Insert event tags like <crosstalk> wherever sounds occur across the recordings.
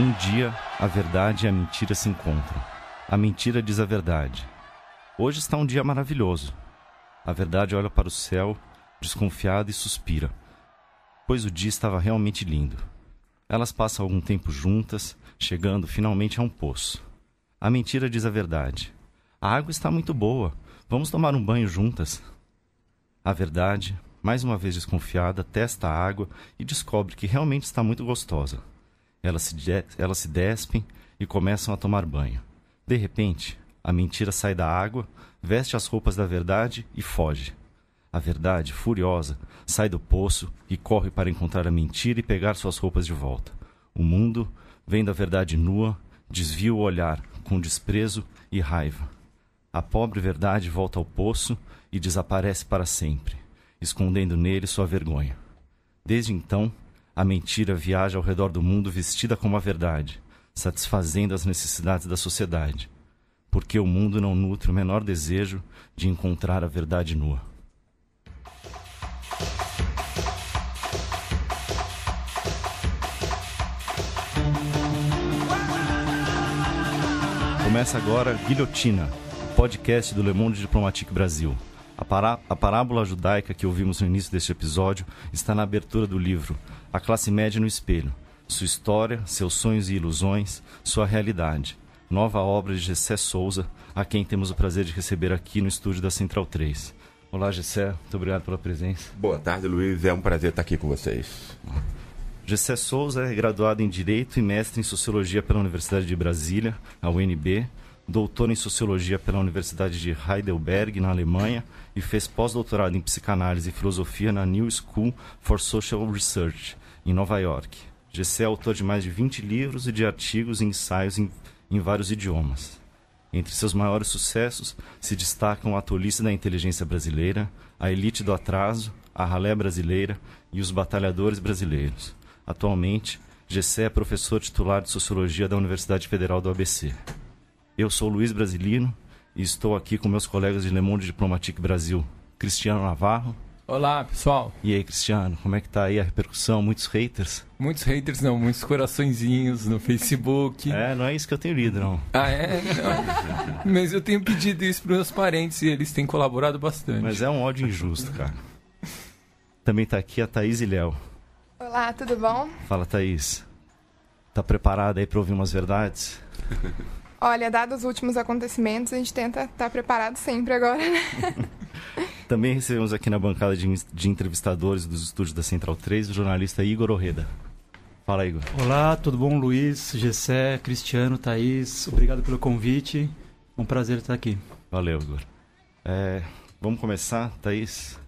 Um dia, a verdade e a mentira se encontram. A mentira diz a verdade. Hoje está um dia maravilhoso. A verdade olha para o céu, desconfiada e suspira, pois o dia estava realmente lindo. Elas passam algum tempo juntas, chegando finalmente a um poço. A mentira diz a verdade. A água está muito boa. Vamos tomar um banho juntas. A verdade, mais uma vez desconfiada, testa a água e descobre que realmente está muito gostosa. Elas se, elas se despem e começam a tomar banho. De repente, a mentira sai da água, veste as roupas da verdade e foge. A verdade, furiosa, sai do poço e corre para encontrar a mentira e pegar suas roupas de volta. O mundo, vendo a verdade nua, desvia o olhar com desprezo e raiva. A pobre verdade volta ao poço e desaparece para sempre, escondendo nele sua vergonha. Desde então, a mentira viaja ao redor do mundo vestida como a verdade, satisfazendo as necessidades da sociedade, porque o mundo não nutre o menor desejo de encontrar a verdade nua. Começa agora Guilhotina, podcast do Le Monde Diplomatique Brasil. A, pará a parábola judaica que ouvimos no início deste episódio está na abertura do livro A Classe Média no Espelho. Sua história, seus sonhos e ilusões, sua realidade. Nova obra de Gessé Souza, a quem temos o prazer de receber aqui no estúdio da Central 3. Olá, Gessé, muito obrigado pela presença. Boa tarde, Luiz. É um prazer estar aqui com vocês. Gessé Souza é graduado em Direito e mestre em Sociologia pela Universidade de Brasília, a UNB, doutor em Sociologia pela Universidade de Heidelberg, na Alemanha, e fez pós-doutorado em Psicanálise e Filosofia na New School for Social Research, em Nova York. Gessé é autor de mais de 20 livros e de artigos e ensaios em, em vários idiomas. Entre seus maiores sucessos se destacam A Tolice da Inteligência Brasileira, A Elite do Atraso, A Ralé Brasileira e Os Batalhadores Brasileiros. Atualmente, Gessé é professor titular de Sociologia da Universidade Federal do ABC. Eu sou Luiz Brasilino e estou aqui com meus colegas de Le Monde Diplomatique Brasil, Cristiano Navarro. Olá, pessoal. E aí, Cristiano, como é que tá aí a repercussão? Muitos haters? Muitos haters não, muitos coraçõezinhos no Facebook. É, não é isso que eu tenho lido, não. Ah, é? Não. Mas eu tenho pedido isso para meus parentes e eles têm colaborado bastante. Mas é um ódio injusto, cara. Também tá aqui a Thaís e Léo. Olá, tudo bom? Fala, Thaís. Tá preparada aí para ouvir umas verdades? Olha, dados os últimos acontecimentos, a gente tenta estar tá preparado sempre agora, né? <laughs> Também recebemos aqui na bancada de, de, entrevistadores dos estúdios da Central 3 o jornalista Igor Orreda. Fala, Igor. Olá, tudo bom? Luiz, Gessé, Cristiano, Thaís, obrigado pelo convite. Um prazer estar aqui. Valeu, Igor. É, vamos começar, Thaís?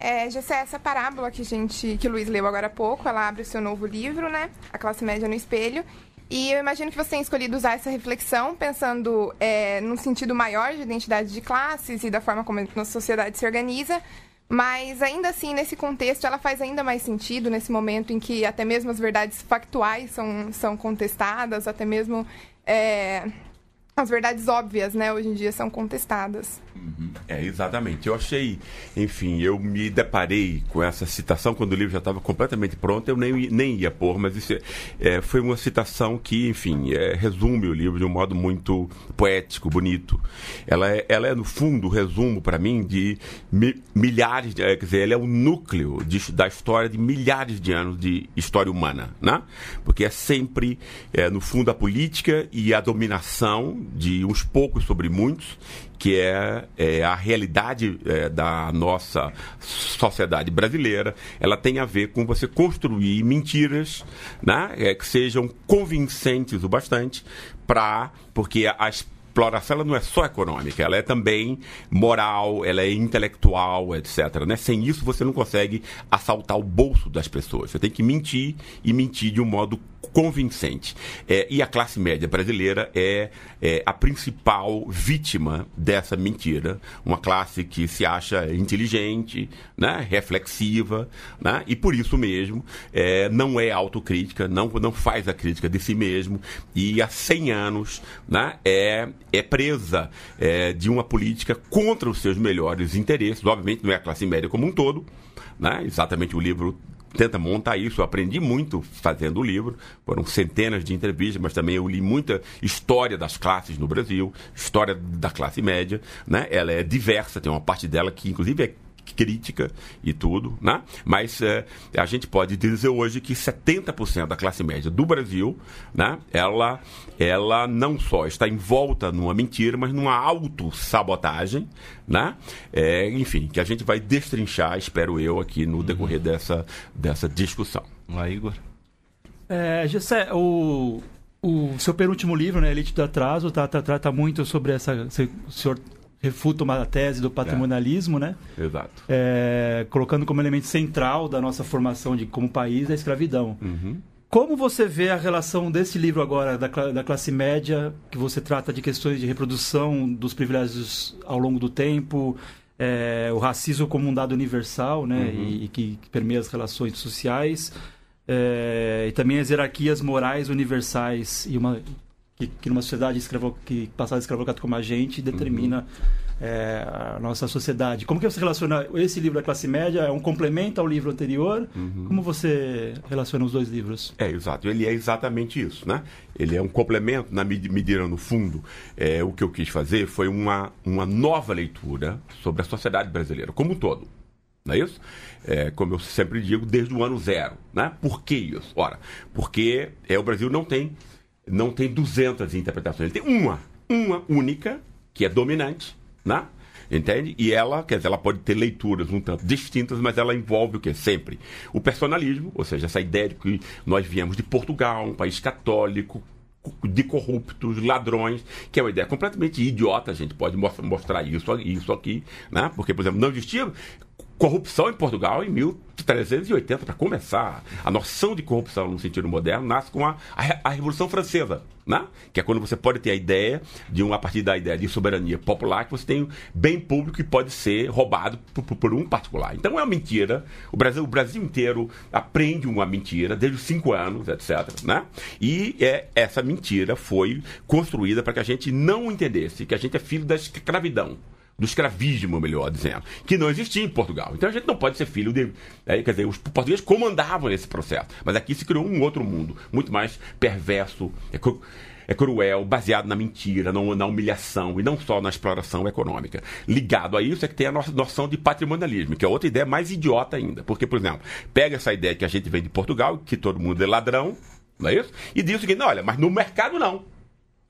É, Gessé, essa parábola que, a gente, que o Luiz leu agora há pouco, ela abre o seu novo livro, né? A Classe Média no Espelho. E eu imagino que você tenha escolhido usar essa reflexão pensando é, num sentido maior de identidade de classes e da forma como a nossa sociedade se organiza, mas ainda assim, nesse contexto, ela faz ainda mais sentido nesse momento em que até mesmo as verdades factuais são, são contestadas, até mesmo é, as verdades óbvias, né, hoje em dia são contestadas. Uhum. É, exatamente. Eu achei, enfim, eu me deparei com essa citação quando o livro já estava completamente pronto, eu nem, nem ia pôr, mas isso é, é, foi uma citação que, enfim, é, resume o livro de um modo muito poético, bonito. Ela é, ela é no fundo, resumo para mim, de mi, milhares, de, é, quer dizer, ela é o núcleo de, da história de milhares de anos de história humana, né? Porque é sempre, é, no fundo, a política e a dominação de uns poucos sobre muitos, que é, é a realidade é, da nossa sociedade brasileira, ela tem a ver com você construir mentiras né, é, que sejam convincentes o bastante para. Porque as exploração ela não é só econômica, ela é também moral, ela é intelectual, etc. Né? Sem isso você não consegue assaltar o bolso das pessoas. Você tem que mentir e mentir de um modo convincente. É, e a classe média brasileira é, é, a principal vítima dessa mentira. Uma classe que se acha inteligente, né, reflexiva, né, e por isso mesmo é, não é autocrítica, não, não faz a crítica de si mesmo, e há 100 anos né, é, é presa é, de uma política contra os seus melhores interesses. Obviamente não é a classe média como um todo, né, exatamente o livro tenta montar isso. Eu aprendi muito fazendo o livro, foram centenas de entrevistas, mas também eu li muita história das classes no Brasil, história da classe média, né? Ela é diversa, tem uma parte dela que inclusive é crítica e tudo, né? Mas é, a gente pode dizer hoje que 70% da classe média do Brasil, né? Ela, ela não só está envolta numa mentira, mas numa autossabotagem, né? É, enfim, que a gente vai destrinchar, espero eu, aqui no decorrer dessa, dessa discussão. Lá, Igor. É, Gessé, o, o seu penúltimo livro, né, Elite do Atraso, tá, tá, trata muito sobre essa. O senhor refuta uma tese do patrimonialismo, é. né? Exato. É, colocando como elemento central da nossa formação de como país a escravidão. Uhum. Como você vê a relação desse livro agora da, da classe média, que você trata de questões de reprodução dos privilégios ao longo do tempo, é, o racismo como um dado universal, né, uhum. e, e que, que, permeia as relações sociais, é, e também as hierarquias morais universais e uma que, que numa sociedade escravo, que passada escravocrata como a gente determina uhum. é, a nossa sociedade. Como que você relaciona esse livro da classe média? É um complemento ao livro anterior? Uhum. Como você relaciona os dois livros? É, exato. Ele é exatamente isso, né? Ele é um complemento, na medida, no fundo, é, o que eu quis fazer foi uma, uma nova leitura sobre a sociedade brasileira como um todo. Não é isso? É, como eu sempre digo, desde o ano zero. Né? Por que isso? Ora, porque é, o Brasil não tem não tem 200 interpretações, ele tem uma, uma única, que é dominante, né? Entende? E ela, quer dizer, ela pode ter leituras um tanto distintas, mas ela envolve o que? Sempre o personalismo, ou seja, essa ideia de que nós viemos de Portugal, um país católico, de corruptos, ladrões, que é uma ideia completamente idiota, a gente pode mostrar isso, isso aqui, né? Porque, por exemplo, não existia corrupção em Portugal em 1380, para começar. A noção de corrupção no sentido moderno nasce com a, a, a, Revolução Francesa, né? que é quando você pode ter a ideia, de um, a partir da ideia de soberania popular, que você tem bem público que pode ser roubado por, por, por um particular. Então é uma mentira. O Brasil, o Brasil inteiro aprende uma mentira desde os cinco anos, etc. Né? E é, essa mentira foi construída para que a gente não entendesse que a gente é filho da escravidão do escravismo, melhor dizendo, que não existia em Portugal. Então a gente não pode ser filho de. É, quer dizer, os portugueses comandavam esse processo. Mas aqui se criou um outro mundo, muito mais perverso, é, cru, é cruel, baseado na mentira, na, na humilhação e não só na exploração econômica. Ligado a isso é que tem a nossa noção de patrimonialismo, que é outra ideia mais idiota ainda. Porque, por exemplo, pega essa ideia que a gente vem de Portugal, que todo mundo é ladrão, não é isso? E diz o seguinte: não, olha, mas no mercado não.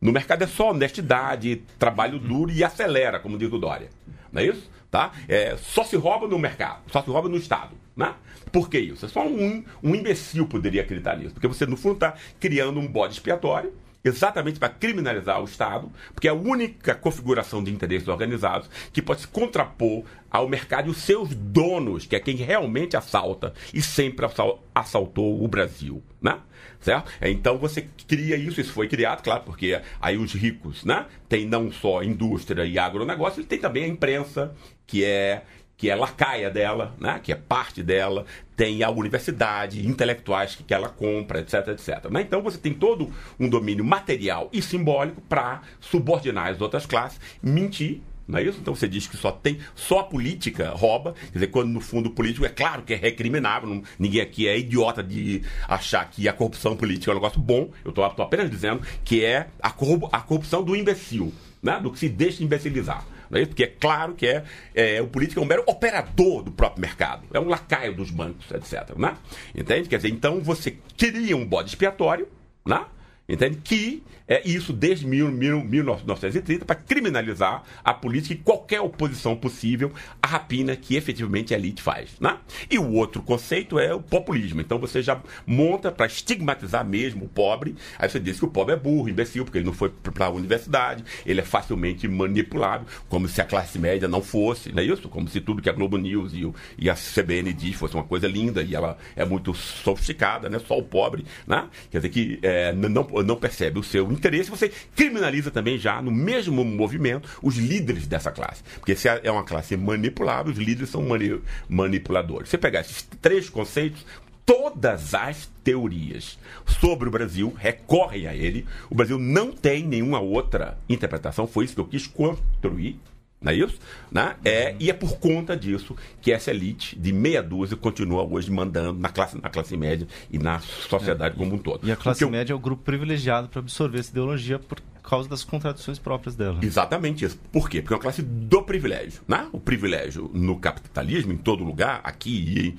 No mercado é só honestidade, trabalho duro e acelera, como diz o Dória. Não é isso? Tá? É, só se rouba no mercado, só se rouba no Estado. Né? Por que isso? É só um, um imbecil poderia acreditar nisso. Porque você, no fundo, está criando um bode expiatório exatamente para criminalizar o Estado, porque é a única configuração de interesses organizados que pode se contrapor ao mercado e os seus donos, que é quem realmente assalta e sempre assaltou o Brasil, né? certo? Então você cria isso, isso foi criado, claro, porque aí os ricos, né? Tem não só indústria e agronegócio, ele tem também a imprensa, que é que é lacaia dela, né? que é parte dela, tem a universidade, intelectuais que, ela compra, etc, etc. Né? Então você tem todo um domínio material e simbólico para subordinar as outras classes, mentir não é isso? Então você diz que só tem, só a política rouba, quer dizer, quando no fundo político é claro que é recriminável, não, ninguém aqui é idiota de achar que a corrupção política é um negócio bom, eu estou apenas dizendo que é a corrupção do imbecil, né? do que se deixa imbecilizar. Não é isso? Porque é claro que é, é, o político é um mero operador do próprio mercado, é um lacaio dos bancos, etc. Né? Entende? Quer dizer, então você cria um bode expiatório, né? Entende? Que é isso desde mil, mil, 1930 para criminalizar a política e qualquer oposição possível à rapina que efetivamente a elite faz. Né? E o outro conceito é o populismo. Então você já monta para estigmatizar mesmo o pobre. Aí você diz que o pobre é burro, imbecil, porque ele não foi para a universidade, ele é facilmente manipulável, como se a classe média não fosse, não é isso? Como se tudo que a Globo News e, o, e a CBN diz fosse uma coisa linda e ela é muito sofisticada, né? Só o pobre, né? Quer dizer que é, não, não percebe o seu interesse, você criminaliza também já no mesmo movimento os líderes dessa classe. Porque se é uma classe manipulável, os líderes são mani manipuladores. Você pegar esses três conceitos, todas as teorias sobre o Brasil recorrem a ele. O Brasil não tem nenhuma outra interpretação, foi isso que eu quis construir. Não é isso? Né? É, e é por conta disso que essa elite de meia dúzia continua hoje mandando na classe, na classe média e na sociedade como um todo. E a classe Porque eu- média é o grupo privilegiado para absorver essa ideologia por causa das contradições próprias dela. Exatamente isso. Por quê? Porque é uma classe do privilégio. Né? O privilégio no capitalismo, em todo lugar, aqui e em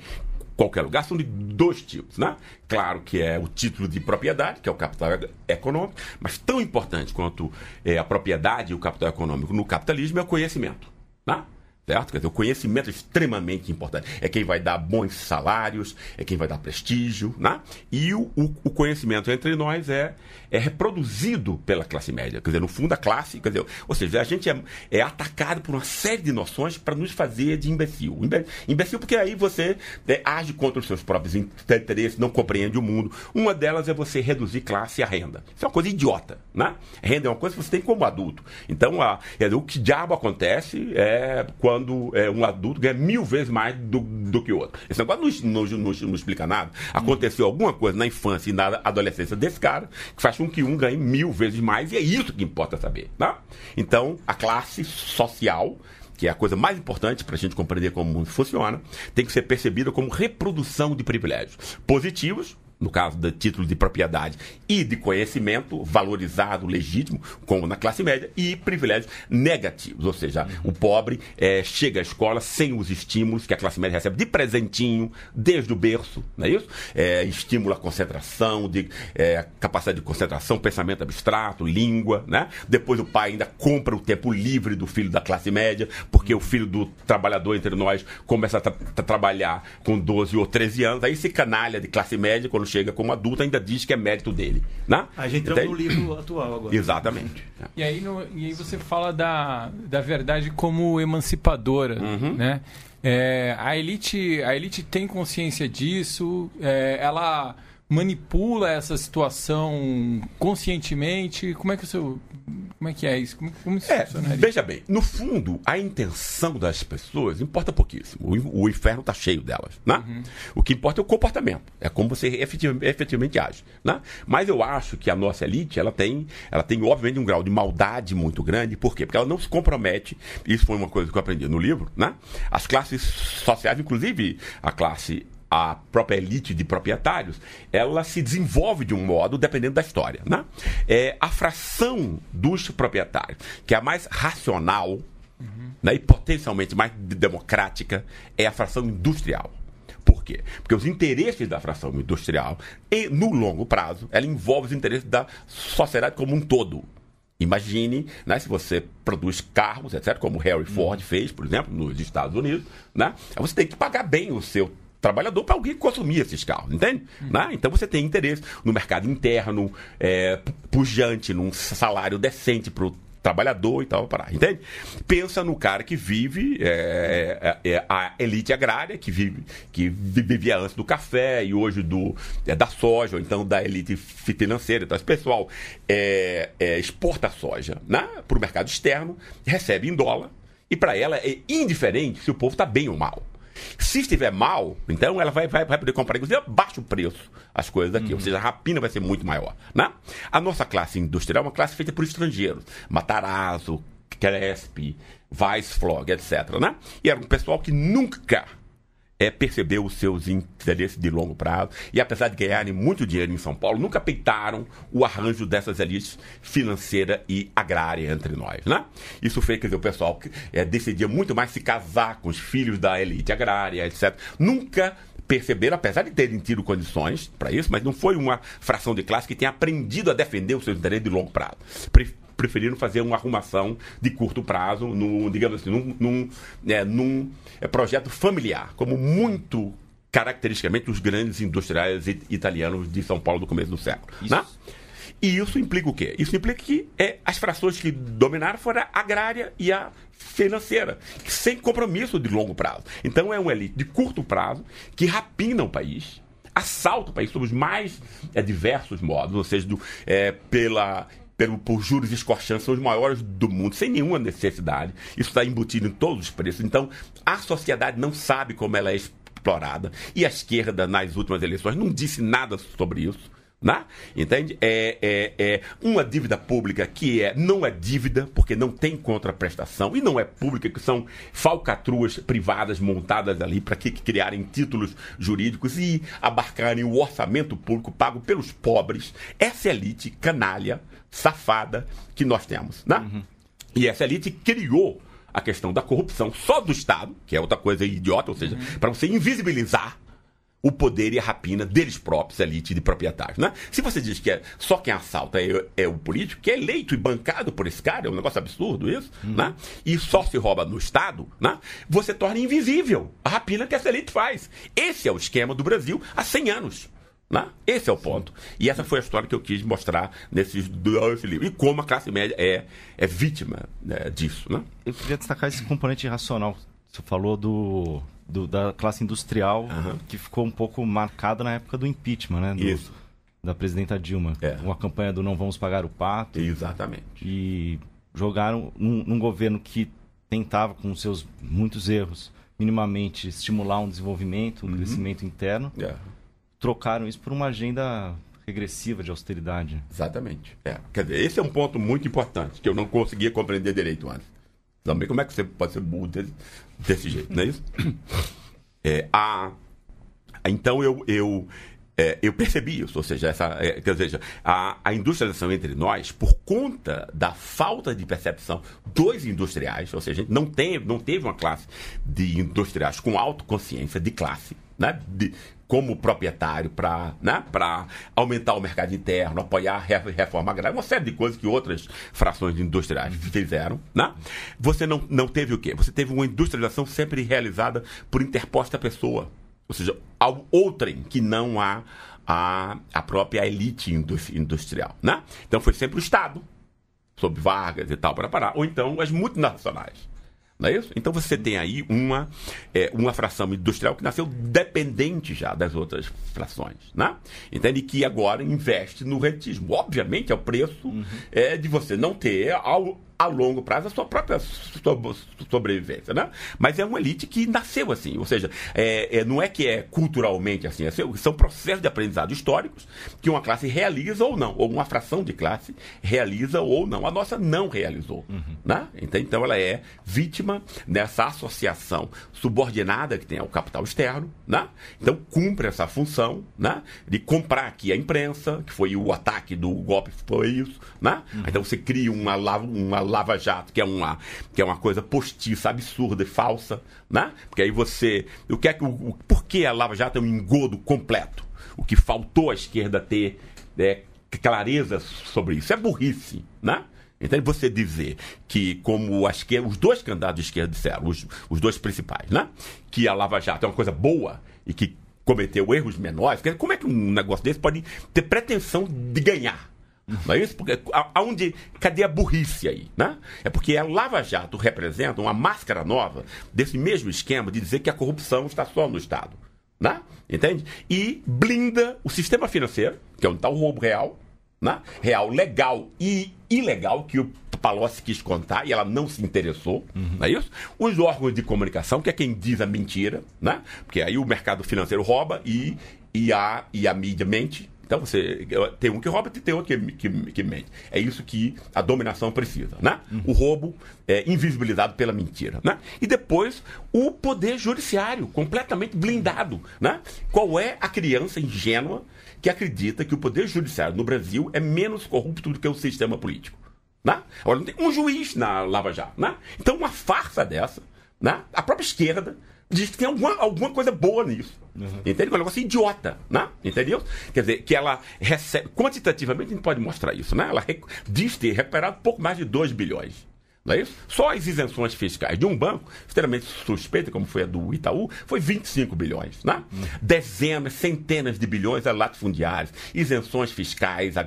qualquer lugar, são de dois tipos. Né? Claro que é o título de propriedade, que é o capital econômico, mas tão importante quanto é, a propriedade e o capital econômico no capitalismo é o conhecimento. Né? Certo? Quer dizer, o conhecimento é extremamente importante. É quem vai dar bons salários, é quem vai dar prestígio, né? E o, o- o conhecimento entre nós é, é reproduzido pela classe média. Quer dizer, no fundo, a classe, quer dizer, ou seja, a gente é, é atacado por uma série de noções para nos fazer de imbecil. Imbe- Imbecil porque aí você né, age contra os seus próprios interesses, não compreende o mundo. Uma delas é você reduzir classe à renda. Isso é uma coisa idiota, né? Renda é uma coisa que você tem como adulto. Então, a, o que diabo acontece é quando é, um adulto ganha mil vezes mais do, do que o outro. Esse negócio não, não- não- não explica nada. Aconteceu alguma coisa na infância e na adolescência desse cara que faz com que um ganhe mil vezes mais e é isso que importa saber. Né? Então, a classe social que é a coisa mais importante para a gente compreender como o mundo funciona, tem que ser percebida como reprodução de privilégios positivos, no caso do título de propriedade e de conhecimento valorizado, legítimo, como na classe média, e privilégios negativos, ou seja, o pobre eh, chega à escola sem os estímulos que a classe média recebe de presentinho desde o berço, não é isso? Eh, estímulo à concentração, de eh, capacidade de concentração, pensamento abstrato, língua, né? Depois o pai ainda compra o tempo livre do filho da classe média, porque o filho do trabalhador entre nós começa a tra- tra- trabalhar com 12 ou 13 anos, aí esse canalha de classe média, quando chega como adulto, ainda diz que é mérito dele, né? A gente entramos no livro atual agora. Exatamente. E aí, no- e aí você fala da, da verdade como emancipadora, né? É, a, elite, a elite tem consciência disso, é, ela manipula essa situação conscientemente. Como é que o seu, como é que é isso? Como, como isso É, veja bem, no fundo, a intenção das pessoas importa pouquíssimo. O, o inferno está cheio delas, né? O que importa é o comportamento, é como você efetiv- efetivamente age, né? Mas eu acho que a nossa elite, ela tem, ela tem obviamente um grau de maldade muito grande, por quê? Porque ela não se compromete, isso foi uma coisa que eu aprendi no livro, né? As classes sociais, inclusive a classe a própria elite de proprietários, ela se desenvolve de um modo dependendo da história. Né? É, a fração dos proprietários, que é a mais racional né, e potencialmente mais de- democrática, é a fração industrial. Por quê? Porque os interesses da fração industrial, e no longo prazo, ela envolve os interesses da sociedade como um todo. Imagine, né, se você produz carros, etc., como Harry Ford fez, por exemplo, nos Estados Unidos, né, você tem que pagar bem o seu trabalhador para alguém consumir esses carros, entende? Né? Então você tem interesse no mercado interno, é, pu- pujante, num salário decente para o trabalhador e tal, para entende? Pensa no cara que vive é, é, é, a elite agrária que vive que vi- vivia antes do café e hoje do é, da soja ou então da elite fi- financeira. Então esse pessoal é, é, exporta soja né, para o mercado externo, recebe em dólar e para ela é indiferente se o povo está bem ou mal. Se estiver mal, então ela vai, vai, vai poder comprar, inclusive, a baixo preço as coisas aqui. Ou seja, a rapina vai ser muito maior. Né? A nossa classe industrial é uma classe feita por estrangeiros. Matarazzo, Cresp, Weissflog, etc. Né? E era um pessoal que nunca é, percebeu os seus interesses de longo prazo e, apesar de ganharem muito dinheiro em São Paulo, nunca peitaram o arranjo dessas elites financeira e agrária entre nós. Né? Isso fez, dizer, o pessoal que, é, decidia muito mais se casar com os filhos da elite agrária, etc. Nunca perceberam, apesar de terem tido condições para isso, mas não foi uma fração de classe que tenha aprendido a defender os seus interesses de longo prazo. Pre- preferiram fazer uma arrumação de curto prazo, num, digamos assim, num, num, é, num é, projeto familiar, como muito caracteristicamente os grandes industriais it- italianos de São Paulo do começo do século. Né? E isso implica o quê? Isso implica que é, as frações que dominaram foram a agrária e a financeira, sem compromisso de longo prazo. Então é uma elite de curto prazo que rapina o país, assalta o país sob os mais é, diversos modos, ou seja, do, é, pela pelo, por juros escorchantes, são os maiores do mundo, sem nenhuma necessidade. Isso está embutido em todos os preços. Então, a sociedade não sabe como ela é explorada. E a esquerda, nas últimas eleições, não disse nada sobre isso. Né? Entende? É, é, é uma dívida pública que é, não é dívida, porque não tem contraprestação, e não é pública, que são falcatruas privadas montadas ali para que criarem títulos jurídicos e abarcarem o orçamento público pago pelos pobres. Essa elite canalha, safada que nós temos. Né? Uhum. E essa elite criou a questão da corrupção só do Estado, que é outra coisa idiota, ou seja, uhum. para você invisibilizar o poder e a rapina deles próprios, elite de proprietários. Né? Se você diz que é só quem assalta é, é, o político, que é eleito e bancado por esse cara, é um negócio absurdo isso, uhum. né? e só se rouba no Estado, né? você torna invisível a rapina que essa elite faz. Esse é o esquema do Brasil há 100 anos. Né? Esse é o ponto. E essa foi a história que eu quis mostrar nesses dois livros. E como a classe média é, é vítima né, disso. Né? Eu queria destacar esse componente racional. Você falou do, do da classe industrial uhum. que ficou um pouco marcada na época do impeachment, né? Do, Isso. Da presidenta Dilma. É. Uma campanha do não vamos pagar o pato. Exatamente. E jogaram num, num governo que tentava, com seus muitos erros, minimamente estimular um desenvolvimento, um uhum. crescimento interno. É trocaram isso por uma agenda regressiva de austeridade. Exatamente. É. Quer dizer, esse é um ponto muito importante que eu não conseguia compreender direito antes. Também como é que você pode ser burro desse, desse jeito, não é isso? <coughs> É, a, então eu, eu, é, eu percebi isso, ou seja, essa, é, quer dizer, a, a industrialização entre nós, por conta da falta de percepção dos industriais, ou seja, não, tem, não teve uma classe de industriais com autoconsciência de classe, né, de, como proprietário para né, aumentar o mercado interno, apoiar a reforma agrária, uma série de coisas que outras frações industriais fizeram. Né? Você não, não teve o quê? Você teve uma industrialização sempre realizada por interposta pessoa. Ou seja, ao outrem que não há a, a própria elite industrial. Né? Então foi sempre o Estado, sob Vargas e tal, para parar. Ou então as multinacionais. Não é isso? Então você tem aí uma, é, uma fração industrial que nasceu dependente já das outras frações. Né? Entende? Que agora investe no rentismo. Obviamente é o preço uhum. é, de você não ter ao, a longo prazo a sua própria sobrevivência, né? Mas é uma elite que nasceu assim, ou seja, é, é, não é que é culturalmente assim, é, são processos de aprendizado históricos que uma classe realiza ou não, ou uma fração de classe realiza ou não. A nossa não realizou, uhum. né? Então, então ela é vítima dessa associação subordinada que tem ao capital externo, né? Então cumpre essa função, né? De comprar aqui a imprensa, que foi o ataque do golpe, foi isso, né? Uhum. Então você cria uma, uma Lava Jato, que é uma, que é uma coisa postiça, absurda e falsa, né? Porque aí você. O que é que, o, por que a Lava Jato é um engodo completo? O que faltou à esquerda ter é, clareza sobre isso é burrice, né? Então, você dizer que, como a esquerda, os dois candidatos de esquerda disseram, os, os dois principais, né? Que a Lava Jato é uma coisa boa e que cometeu erros menores, como é que um negócio desse pode ter pretensão de ganhar? Não é isso? Porque aonde, cadê a burrice aí? Né? É porque a Lava Jato representa uma máscara nova desse mesmo esquema de dizer que a corrupção está só no Estado. Né? Entende? E blinda o sistema financeiro, que é onde está o roubo real, né? real, legal e ilegal, que o Palocci quis contar e ela não se interessou, uhum. não é isso? Os órgãos de comunicação, que é quem diz a mentira, né? porque aí o mercado financeiro rouba e, e, a, e a mídia mente, então você tem um que rouba e tem outro que, que, que, mente. É isso que a dominação precisa, né? Uhum. O roubo é invisibilizado pela mentira, né? E depois o poder judiciário completamente blindado, né? Qual é a criança ingênua que acredita que o poder judiciário no Brasil é menos corrupto do que o sistema político? Né? Agora, não tem um juiz na Lava Jato. Né? Então, uma farsa dessa, né? a própria esquerda diz que tem alguma, alguma coisa boa nisso. Uhum. Entende? Um negócio idiota, né? Entendeu? Quer dizer, que ela recebe. Quantitativamente a gente pode mostrar isso, né? Ela diz ter recuperado pouco mais de 2 bilhões. Não é isso? Só as isenções fiscais de um banco, extremamente suspeita, como foi a do Itaú, foi 25 bilhões. Né? Uhum. Dezenas, centenas de bilhões a latifundiários, isenções fiscais, a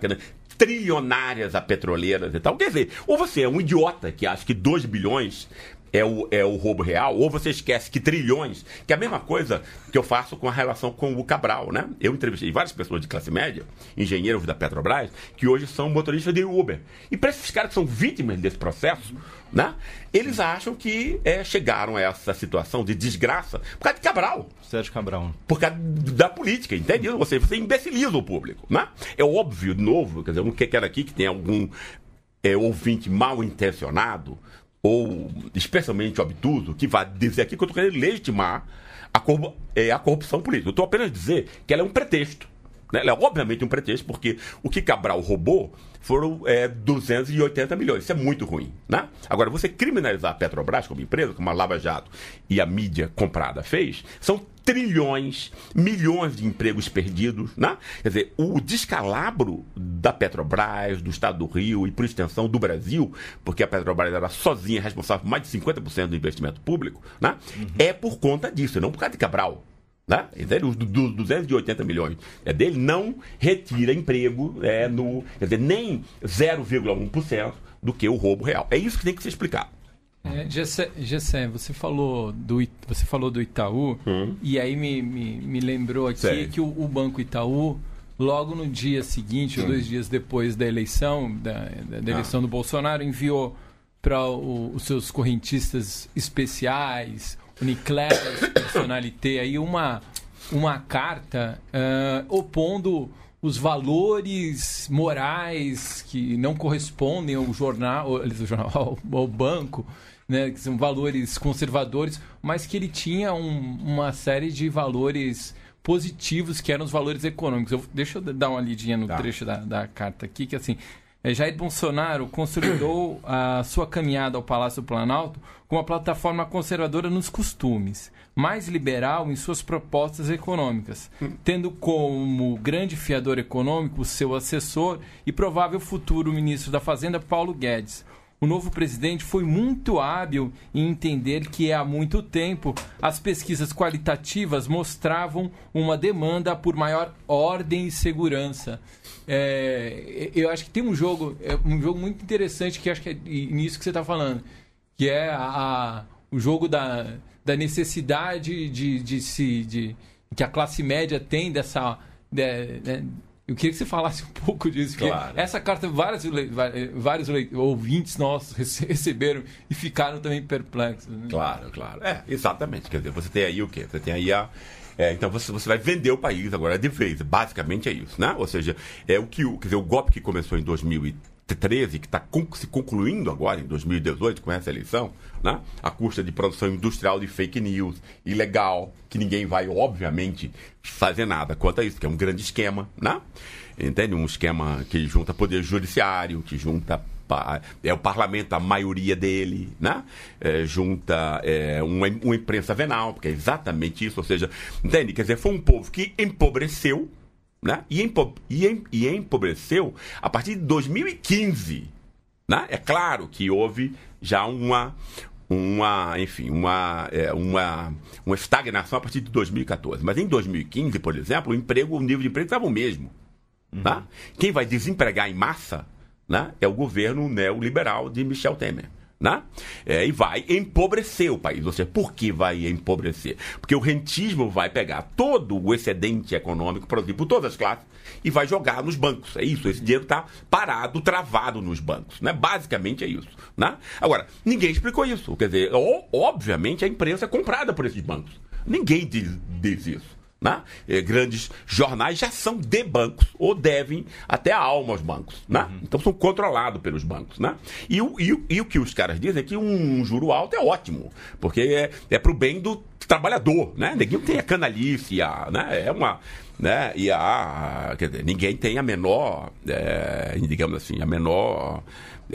trilionárias a petroleiras e tal. Quer dizer, ou você é um idiota que acha que 2 bilhões é o, é o roubo real, ou você esquece que trilhões, que é a mesma coisa que eu faço com a relação com o Cabral, né? Eu entrevistei várias pessoas de classe média, engenheiros da Petrobras, que hoje são motoristas de Uber. E para esses caras que são vítimas desse processo, né? Eles acham que é, chegaram a essa situação de desgraça por causa de Cabral. Sérgio Cabral. Por causa da política, entende? Você, você imbeciliza o público, né? É óbvio, de novo, quer dizer, eu não quero aqui que tenha algum é, ouvinte mal intencionado ou especialmente obtuso, que vai dizer aqui que eu estou querendo legitimar a, é, a corrupção política. Eu estou apenas dizer que ela é um pretexto. Né? Ela é obviamente um pretexto, porque o que Cabral roubou foram é, 280 milhões. Isso é muito ruim. Né? Agora, você criminalizar a Petrobras como empresa, como a Lava Jato e a mídia comprada fez, são trilhões, milhões de empregos perdidos. Né? Quer dizer, o descalabro da Petrobras, do Estado do Rio e, por extensão, do Brasil, porque a Petrobras era sozinha responsável por mais de 50% do investimento público, né? Uhum. é por conta disso, não por causa de Cabral. Né? Entende? Os 280 milhões é dele não retira emprego é, no, quer dizer, nem 0,1% do que o roubo real. É isso que tem que se explicar. É, Gessé, você falou do você falou do Itaú hum. e aí me, me, me lembrou aqui que o, o, Banco Itaú logo no dia seguinte, hum. ou dois dias depois da eleição da, da eleição ah. do Bolsonaro enviou para os seus correntistas especiais Uniclass, Personalité, aí uma, uma carta uh, opondo os valores morais que não correspondem ao jornal, <laughs> ao, ao banco, né, que são valores conservadores, mas que ele tinha um, uma série de valores positivos que eram os valores econômicos. Eu, deixa eu dar uma lidinha no tá. trecho da, da carta aqui, que assim, Jair Bolsonaro consolidou a sua caminhada ao Palácio do Planalto com uma plataforma conservadora nos costumes, mais liberal em suas propostas econômicas, tendo como grande fiador econômico seu assessor e provável futuro ministro da Fazenda, Paulo Guedes. O novo presidente foi muito hábil em entender que há muito tempo as pesquisas qualitativas mostravam uma demanda por maior ordem e segurança. É, eu acho que tem um jogo, é um jogo muito interessante que acho que é nisso que você está falando, que é a, a, o jogo da, da necessidade de, de se de, que a classe média tem dessa de, de, eu queria que você falasse um pouco disso, claro. essa carta vários, vários ouvintes nossos <laughs> receberam e ficaram também perplexos. Né? Claro, claro. É, exatamente. Quer dizer, você tem aí o quê? Você tem aí a. É, então você, você vai vender o país agora de vez. Basicamente é isso, né? Ou seja, é o que quer dizer, o golpe que começou em 2013, que está se concluindo agora em 2018 com essa eleição, né? a custa de produção industrial de fake news, ilegal, que ninguém vai, obviamente, fazer nada quanto a isso, que é um grande esquema, né? entende? Um esquema que junta poder judiciário, que junta é o parlamento, a maioria dele, né? É, junta é, uma, uma imprensa venal, porque é exatamente isso, ou seja, entende? Quer dizer, foi um povo que empobreceu, né? E, empo e, e empobreceu a partir de 2015. Né? É claro que houve já uma, uma, enfim, uma, é, uma, uma estagnação a partir de 2014. Mas em 2015, por exemplo, o emprego, o nível de emprego estava o mesmo. Uhum. Tá? Quem vai desempregar em massa né, é o governo neoliberal de Michel Temer. Né? É, e vai empobrecer o país. Ou seja, por que vai empobrecer? Porque o rentismo vai pegar todo o excedente econômico produzido por todas as classes e vai jogar nos bancos. É isso, esse dinheiro está parado, travado nos bancos. Né? Basicamente é isso. Né? Agora, ninguém explicou isso. Quer dizer, obviamente a imprensa é comprada por esses bancos. Ninguém diz, diz isso. Né? Eh, grandes jornais já são de bancos, ou devem até a alma aos bancos. Né? Uhum. Então são controlados pelos bancos. Né? E, o, e, e, o que os caras dizem é que um juro alto é ótimo, porque é, é para o bem do trabalhador. Né? Ninguém tem a canalice, a, né? é uma. Né? E a, dizer, ninguém tem a menor, é, digamos assim, a menor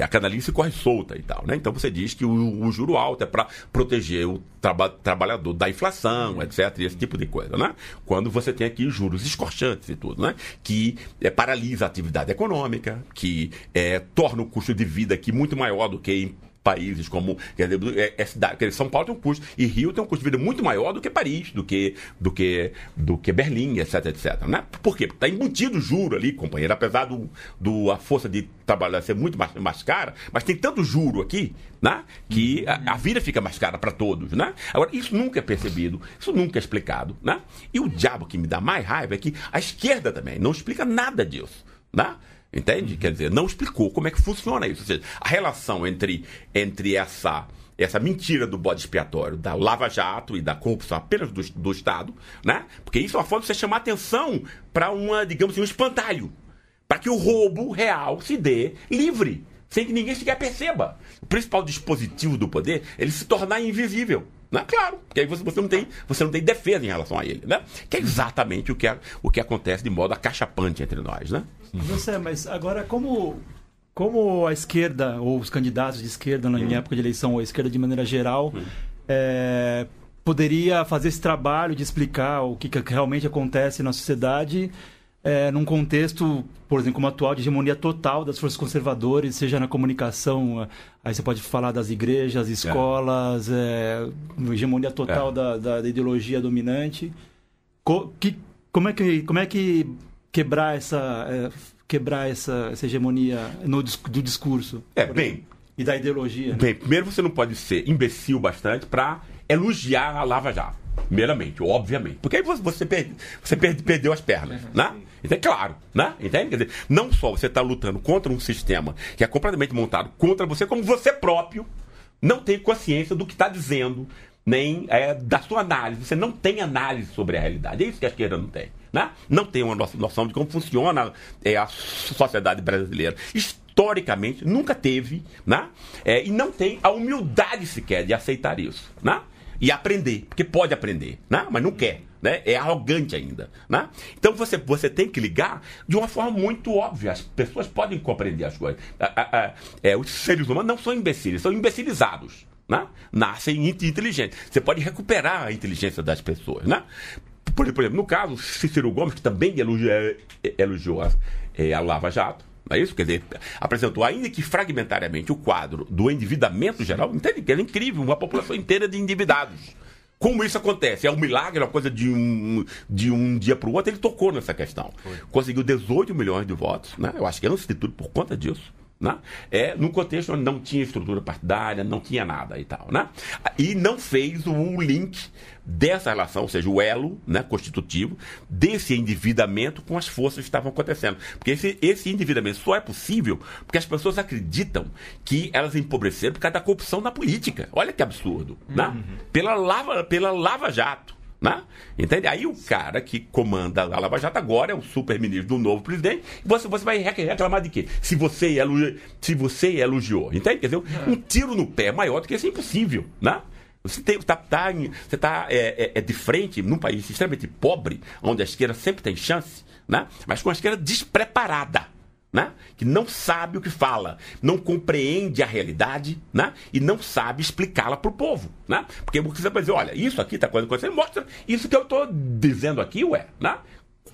a canalice corre solta e tal, né? Então você diz que o, o juro alto é para proteger o traba trabalhador da inflação, etc, e esse tipo de coisa, né? Quando você tem aqui juros escorchantes e tudo, né? Que é, paralisa a atividade econômica, que é, torna o custo de vida aqui muito maior do que em países como quer dizer, é, é cidade, quer dizer, São Paulo tem um custo e Rio tem um custo de vida muito maior do que Paris, do que do que do que Berlim, etc, etc. Né? Por quê? Porque está embutido juro ali, companheiro, apesar do, do a força de trabalhar ser muito mais, mais cara, mas tem tanto juro aqui, né? Que a, a vida fica mais cara para todos, né? Agora isso nunca é percebido, isso nunca é explicado, né? E o diabo que me dá mais raiva é que a esquerda também não explica nada disso, né? Entende? Quer dizer, não explicou como é que funciona isso. Ou seja, a relação entre, entre essa, essa mentira do bode expiatório, da Lava Jato e da corrupção apenas do, do Estado, né? Porque isso é uma forma de você chamar atenção para uma, digamos assim, um espantalho. Para que o roubo real se dê livre, sem que ninguém sequer perceba. O principal dispositivo do poder é ele se tornar invisível. Né? Claro, porque aí você, você, não tem, você não tem defesa em relação a ele. Né? Que é exatamente o que, é, o que acontece de modo acachapante entre nós. Né? Você, mas agora, como, como a esquerda, ou os candidatos de esquerda na hum. época de eleição, ou a esquerda de maneira geral, hum. é, poderia fazer esse trabalho de explicar o que, que realmente acontece na sociedade é, num contexto, por exemplo, como atual, de hegemonia total das forças conservadoras, seja na comunicação, aí você pode falar das igrejas, escolas, é. É, hegemonia total é. da, da, da, ideologia dominante. Co que, como, é que, como é que quebrar essa, é, quebrar essa, essa hegemonia no, do discurso? É, bem... E da ideologia. Bem, né? primeiro você não pode ser imbecil bastante para elogiar a Lava Jato. Primeiramente, obviamente. Porque aí você, perde, você perde, perdeu as pernas, né? Então é claro, né? Entende? Quer dizer, não só você está lutando contra um sistema que é completamente montado contra você, como você próprio não tem consciência do que está dizendo, nem é, da sua análise. Você não tem análise sobre a realidade. É isso que a esquerda não tem. Né? Não tem uma noção de como funciona é, a sociedade brasileira. Historicamente, nunca teve, né? É, e não tem a humildade sequer de aceitar isso. Né? e aprender, porque pode aprender, né? mas não quer. Né? É arrogante ainda. Né? Então você, você tem que ligar de uma forma muito óbvia. As pessoas podem compreender as coisas. é, os seres humanos não são imbecis, são imbecilizados. Né? Nascem inteligentes. Você pode recuperar a inteligência das pessoas. Né? Por, exemplo, no caso, Cícero Gomes, que também elogiou, elogiou a, é, a Lava Jato, não é isso? Quer dizer, apresentou, ainda que fragmentariamente, o quadro do endividamento geral. Entende que é incrível, uma população inteira de endividados. Como isso acontece? É um milagre, é uma coisa de um, de um dia para o outro. Ele tocou nessa questão. Foi. Conseguiu 18 milhões de votos. Né? Eu acho que antes de tudo por conta disso. Né? É, num contexto onde não tinha estrutura partidária, não tinha nada e tal. Né? E não fez o link dessa relação, ou seja, o elo né, constitutivo desse endividamento com as forças que estavam acontecendo. Porque esse, esse endividamento só é possível porque as pessoas acreditam que elas empobreceram por causa da corrupção na política. Olha que absurdo. Né? Uhum. Né? Pela, lava, pela Lava Jato. Né? Entende? Aí o cara que comanda a Lava Jato agora é o super-ministro do novo presidente. Você, você vai reclamar de quê? Se você, elogiou, se você elogiou. Entende? Quer dizer, um tiro no pé maior do que isso é impossível. Né? Você está tá, você tá, é, é, é, de frente num país extremamente pobre, onde a esquerda sempre tem chance, né? mas com a esquerda despreparada né? que não sabe o que fala, não compreende a realidade né? e não sabe explicá-la para o povo. Né? Porque você vai dizer, olha, isso aqui está acontecendo, mostra isso que eu estou dizendo aqui, ué. Né?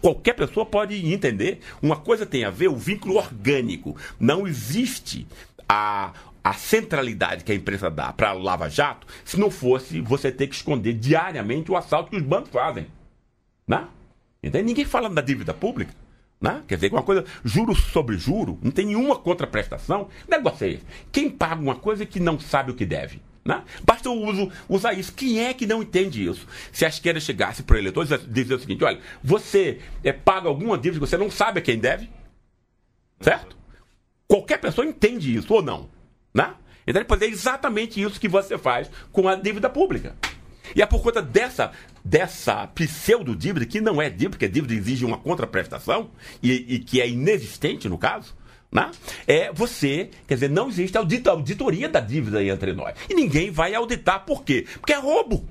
Qualquer pessoa pode entender. Uma coisa tem a ver, o vínculo orgânico. Não existe a, a centralidade que a imprensa dá para a Lava Jato se não fosse você ter que esconder diariamente o assalto que os bancos fazem. Né? Entende? Ninguém fala da dívida pública. Né? Quer dizer, uma coisa, juro sobre juro, não tem nenhuma contraprestação. Negócio é esse. Quem paga uma coisa que não sabe o que deve. Né? Basta eu uso, usar isso. Quem é que não entende isso? Se a esquerda chegasse para o eleitor e dizer o seguinte: olha, você é, paga alguma dívida que você não sabe a quem deve? Certo? Qualquer pessoa entende isso ou não. Né? Então ele pode dizer exatamente isso que você faz com a dívida pública. E é por conta dessa, dessa pseudo-dívida, que não é dívida, porque a dívida exige uma contraprestação, e, e que é inexistente no caso, né? é você, quer dizer, não existe audita, auditoria da dívida entre nós. E ninguém vai auditar. Por quê? Porque é roubo.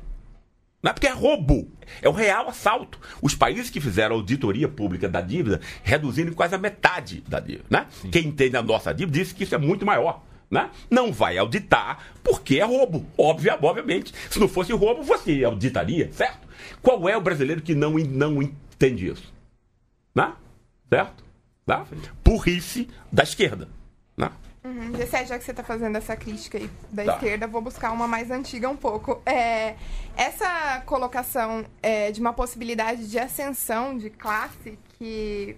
Não é porque é roubo. É o real assalto. Os países que fizeram auditoria pública da dívida reduziram em quase a metade da dívida. Né? Quem entende a nossa dívida disse que isso é muito maior né? não vai auditar porque é roubo. Óbvio, obviamente. Se não fosse roubo, você auditaria, certo? Qual é o brasileiro que não, não entende isso? Né? Certo? Tá? Burrice da esquerda. Né? Uhum. Gessé, já que você está fazendo essa crítica aí da Tá. esquerda, vou buscar uma mais antiga um pouco. É, essa colocação é, de uma possibilidade de ascensão de classe que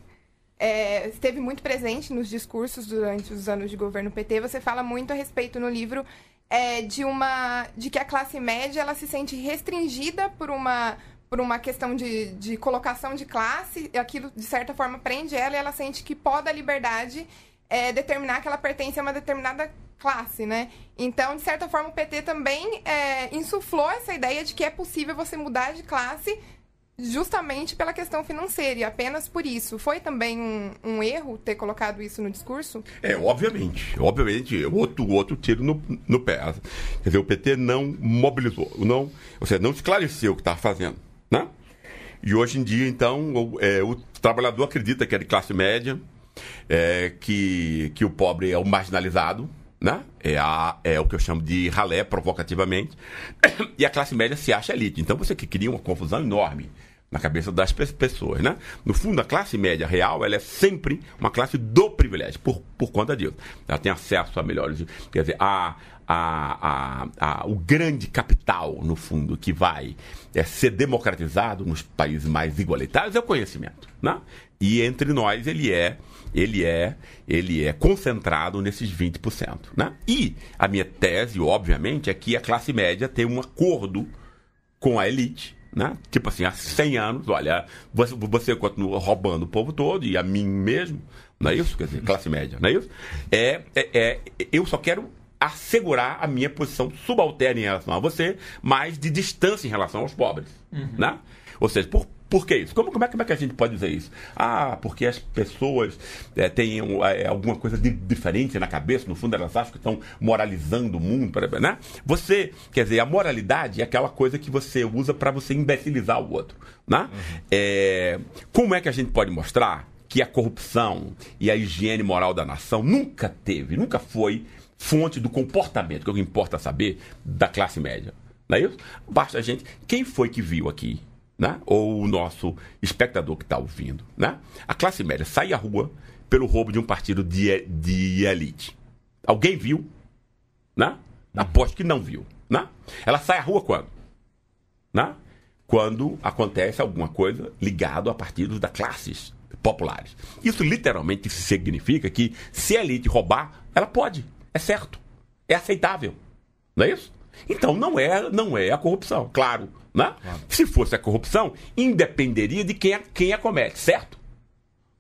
é, esteve muito presente nos discursos durante os anos de governo PT, você fala muito a respeito no livro é, de uma de que a classe média ela se sente restringida por uma por uma questão de, de colocação de classe, aquilo de certa forma prende ela e ela sente que pode a liberdade é, determinar que ela pertence a uma determinada classe, né? Então, de certa forma, o PT também é, insuflou essa ideia de que é possível você mudar de classe justamente pela questão financeira e apenas por isso. Foi também um, um erro ter colocado isso no discurso? É, obviamente. Obviamente, outro, outro tiro no, no pé. Quer dizer, o PT não mobilizou, não, ou seja, não esclareceu o que estava fazendo. Né? E hoje em dia, então, o, é, o trabalhador acredita que é de classe média, é, que, que o pobre é o marginalizado, né? É, a, é o que eu chamo de ralé, provocativamente, <coughs> e a classe média se acha elite. Então você que cria uma confusão enorme na cabeça das pe- pessoas, né? No fundo, a classe média real, ela é sempre uma classe do privilégio, por, por conta disso. Ela tem acesso a melhores... Quer dizer, a, a, a, a, o grande capital, no fundo, que vai é, ser democratizado nos países mais igualitários é o conhecimento, né? E entre nós ele é ele é ele é concentrado nesses 20%, né? E a minha tese, obviamente, é que a classe média tem um acordo com a elite, né? Tipo assim, há 100 anos, olha, você, você continua roubando o povo todo e a mim mesmo, não é isso? Quer dizer, classe média, não é isso? É, é, é, eu só quero assegurar a minha posição subalterna em relação a você, mas de distância em relação aos pobres, né? Ou seja, por por que isso? Como, como, é, como é que a gente pode dizer isso? Ah, porque as pessoas é, têm é, alguma coisa de, diferente na cabeça, no fundo elas acham que estão moralizando o mundo, né? Você, quer dizer, a moralidade é aquela coisa que você usa para você imbecilizar o outro, né? Uhum. É, como é que a gente pode mostrar que a corrupção e a higiene moral da nação nunca teve, nunca foi fonte do comportamento, que é o que importa saber, da classe média? Não é isso? Basta a gente. Quem foi que viu aqui né? ou o nosso espectador que está ouvindo. Né? A classe média sai à rua pelo roubo de um partido de, de elite. Alguém viu? Né? Aposto que não viu. Né? Ela sai à rua quando? Né? Quando acontece alguma coisa ligado a partidos da classes populares. Isso literalmente significa que se a elite roubar, ela pode. É certo. É aceitável. Não é isso? Então não é, não é a corrupção, claro. Né? Claro. Se fosse a corrupção, independeria de quem a, quem a comete, certo?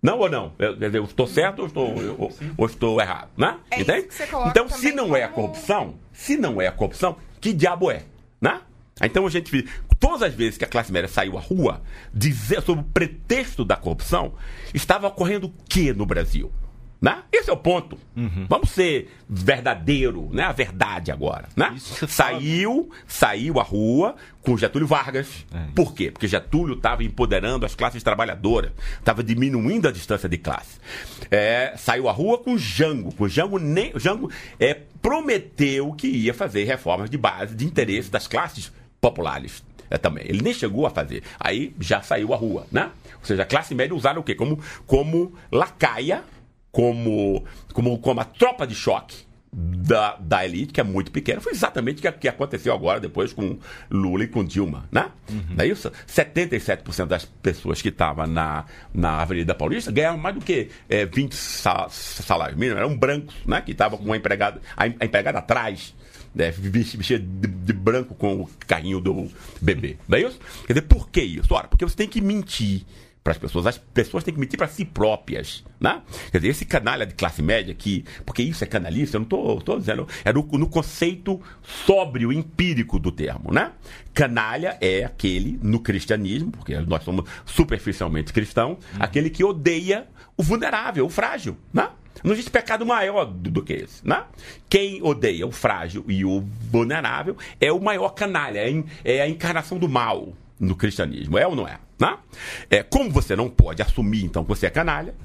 Não ou não? Eu, eu estou certo ou estou, ou, ou estou errado? Né? É Entende? Então, se não como... é a corrupção, se não é a corrupção, que diabo é? Né? Então a gente todas as vezes que a classe média saiu à rua, dizer sob o pretexto da corrupção, estava ocorrendo o que no Brasil? Né? Esse é o ponto. Uhum. Vamos ser verdadeiro, né? A verdade agora, né? Saiu, saiu à rua com Getúlio Vargas. É Por quê? Porque Getúlio estava empoderando as classes trabalhadoras, estava diminuindo a distância de classe. É, saiu à rua com Jango, com Jango nem Jango é, prometeu que ia fazer reformas de base de interesse das classes populares. É, também. Ele nem chegou a fazer. Aí já saiu à rua, né? Ou seja, a classe média usaram o quê? Como, como lacaia como, como, como a tropa de choque da, da elite, que é muito pequena. Foi exatamente o que, aconteceu agora, depois com Lula e com Dilma, né? Uhum. Não é isso? 77% das pessoas que estavam na, na Avenida Paulista ganhavam mais do que é, 20 sal, salários mínimos. Eram brancos, né? Que estavam com a empregada, a empregada atrás. Né, vestida de, de, branco com o carrinho do bebê. Não é isso? Quer dizer, por que isso? Ora, porque você tem que mentir para as pessoas. As pessoas têm que mentir para si próprias, né? Quer dizer, esse canalha de classe média que, porque isso é canalista, eu não estou tô, tô dizendo, é no, no, conceito sóbrio, empírico do termo, né? Canalha é aquele, no cristianismo, porque nós somos superficialmente cristãos, uhum. aquele que odeia o vulnerável, o frágil, né? Não existe pecado maior do, do, que esse, né? Quem odeia o frágil e o vulnerável é o maior canalha, é, é a encarnação do mal no cristianismo, é ou não é? Né? é? Como você não pode assumir, então, que você é canalha,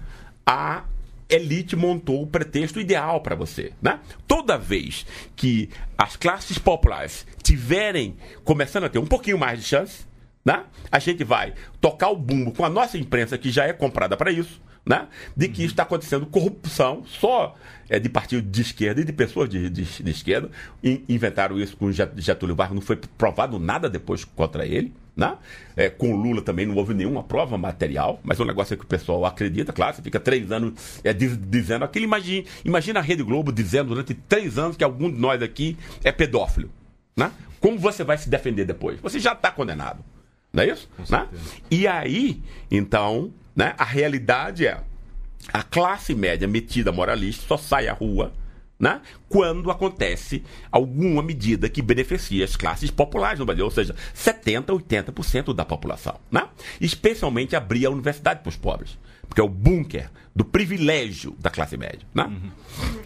a elite montou o pretexto ideal para você. Né? Toda vez que as classes populares tiverem começando a ter um pouquinho mais de chance, né? a gente vai tocar o bumbo com a nossa imprensa, que já é comprada para isso, né, de que está acontecendo corrupção só é, de partido de esquerda e de pessoas de, de, de esquerda. In, inventaram isso com Getúlio Vargas, não foi provado nada depois contra ele. Né? É, com Lula também não houve nenhuma prova material, mas o negócio é que o pessoal acredita, claro, você fica três anos é, diz, dizendo aquilo. Imagina, imagina a Rede Globo dizendo durante três anos que algum de nós aqui é pedófilo. Né? Como você vai se defender depois? Você já está condenado. Não é isso? Né? E aí, então, né, a realidade é a classe média metida moralista só sai à rua né? quando acontece alguma medida que beneficia as classes populares no Brasil, ou seja, 70%, 80% da população. Né? Especialmente abrir a universidade para os pobres, porque é o bunker do privilégio da classe média. Né? Uhum.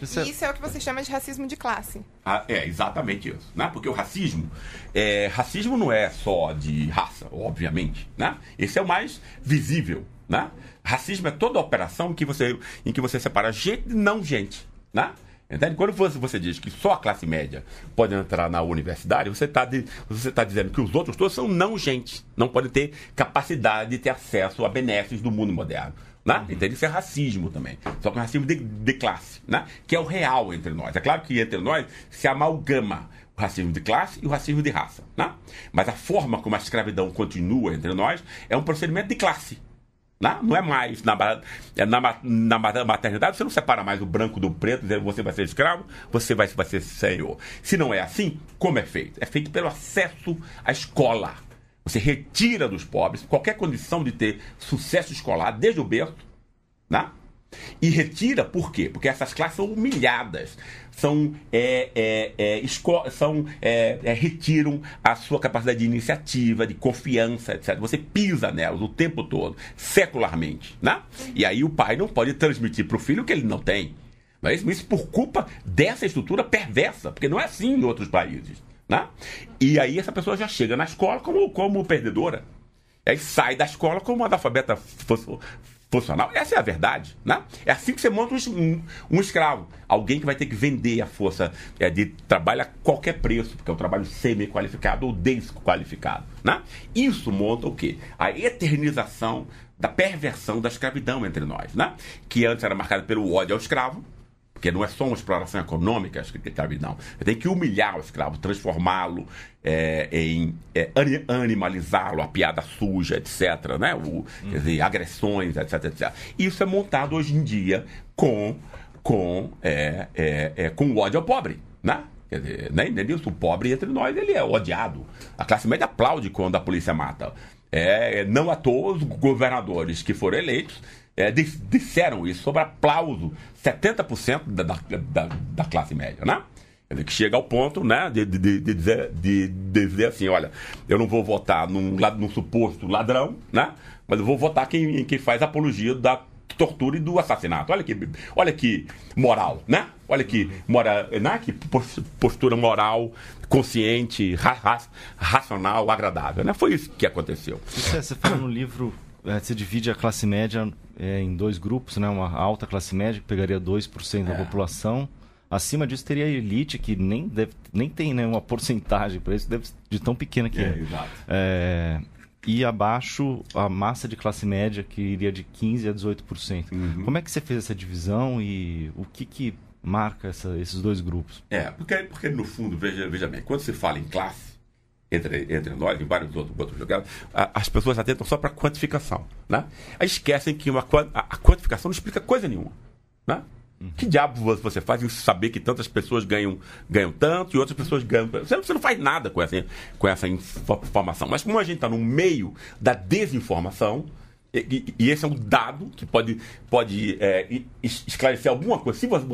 E isso é o que você chama de racismo de classe. Ah, é, exatamente isso. Né? Porque o racismo, é, racismo não é só de raça, obviamente. Né? Esse é o mais visível. Né? Racismo é toda operação em que você, em que você separa gente de não gente. Né? Entende? Quando você, você diz que só a classe média pode entrar na universidade, você está você tá dizendo que os outros todos são não gente, não podem ter capacidade de ter acesso a benesses do mundo moderno. Né? Uhum. Então isso é racismo também. Só que é um racismo de, de, classe, né? que é o real entre nós. É claro que entre nós se amalgama o racismo de classe e o racismo de raça. Né? Mas a forma como a escravidão continua entre nós é um procedimento de classe. Não, não é mais. Na, é na, na maternidade, você não separa mais o branco do preto, dizendo você vai ser escravo, você vai, vai ser senhor. Se não é assim, como é feito? É feito pelo acesso à escola. Você retira dos pobres qualquer condição de ter sucesso escolar desde o berço, né? E retira por quê? Porque essas classes são humilhadas, são, é, é, é, são é, é, retiram a sua capacidade de iniciativa, de confiança, etc. Você pisa nelas o tempo todo, secularmente. Né? E aí o pai não pode transmitir para o filho o que ele não tem. Mas isso por culpa dessa estrutura perversa, porque não é assim em outros países. Né? E aí essa pessoa já chega na escola como, como perdedora. Aí sai da escola como analfabeta funcional. Essa é a verdade, né? É assim que você monta um, um escravo. Alguém que vai ter que vender a força é, de trabalho a qualquer preço, porque é um trabalho semi-qualificado ou desqualificado, né? Isso monta o quê? A eternização da perversão da escravidão entre nós, né? Que antes era marcada pelo ódio ao escravo, porque não é só uma exploração econômica a escravidão. Você tem que humilhar o escravo, transformá-lo é, em é, animalizá-lo, a piada suja, etc. Né? O, quer dizer, agressões, etc, etc. Isso é montado hoje em dia com, com, é, é, é com ódio ao pobre. Né? Quer dizer, né? O pobre entre nós ele é odiado. A classe média aplaude quando a polícia mata. É, não à toa os governadores que foram eleitos é, disseram isso sobre aplauso 70% da, da, da, da classe média, né? Que chega ao ponto né, de, de, de, dizer, de, dizer assim, olha, eu não vou votar num, num suposto ladrão, né? Mas eu vou votar quem, quem faz apologia da tortura e do assassinato. Olha que, olha que moral, né? Olha que, mora, né? que postura moral, consciente, ra, ra, racional, agradável. Né? Foi isso que aconteceu. Isso é, você fala no livro é, você divide a classe média é, em dois grupos, né? Uma alta classe média, que pegaria 2% da é. população. Acima disso teria a elite, que nem, deve, nem tem né, uma porcentagem para isso, deve, de tão pequena que é. é. Exato. É, e abaixo a massa de classe média, que iria de 15% a 18%. Uhum. Como é que você fez essa divisão e o que, que marca essa, esses dois grupos? É, porque, porque no fundo, veja, veja bem, quando se fala em classe, entre, entre nós e vários outros, outros lugares, as pessoas atentam só para a quantificação. Né? Aí esquecem que uma, a, a quantificação não explica coisa nenhuma. Né? Que diabo você faz em saber que tantas pessoas ganham, ganham tanto e outras pessoas ganham. Você, você não faz nada com essa, com essa informação. Mas como a gente está no meio da desinformação, e, e, esse é um dado que pode, pode é, esclarecer alguma coisa. Se você,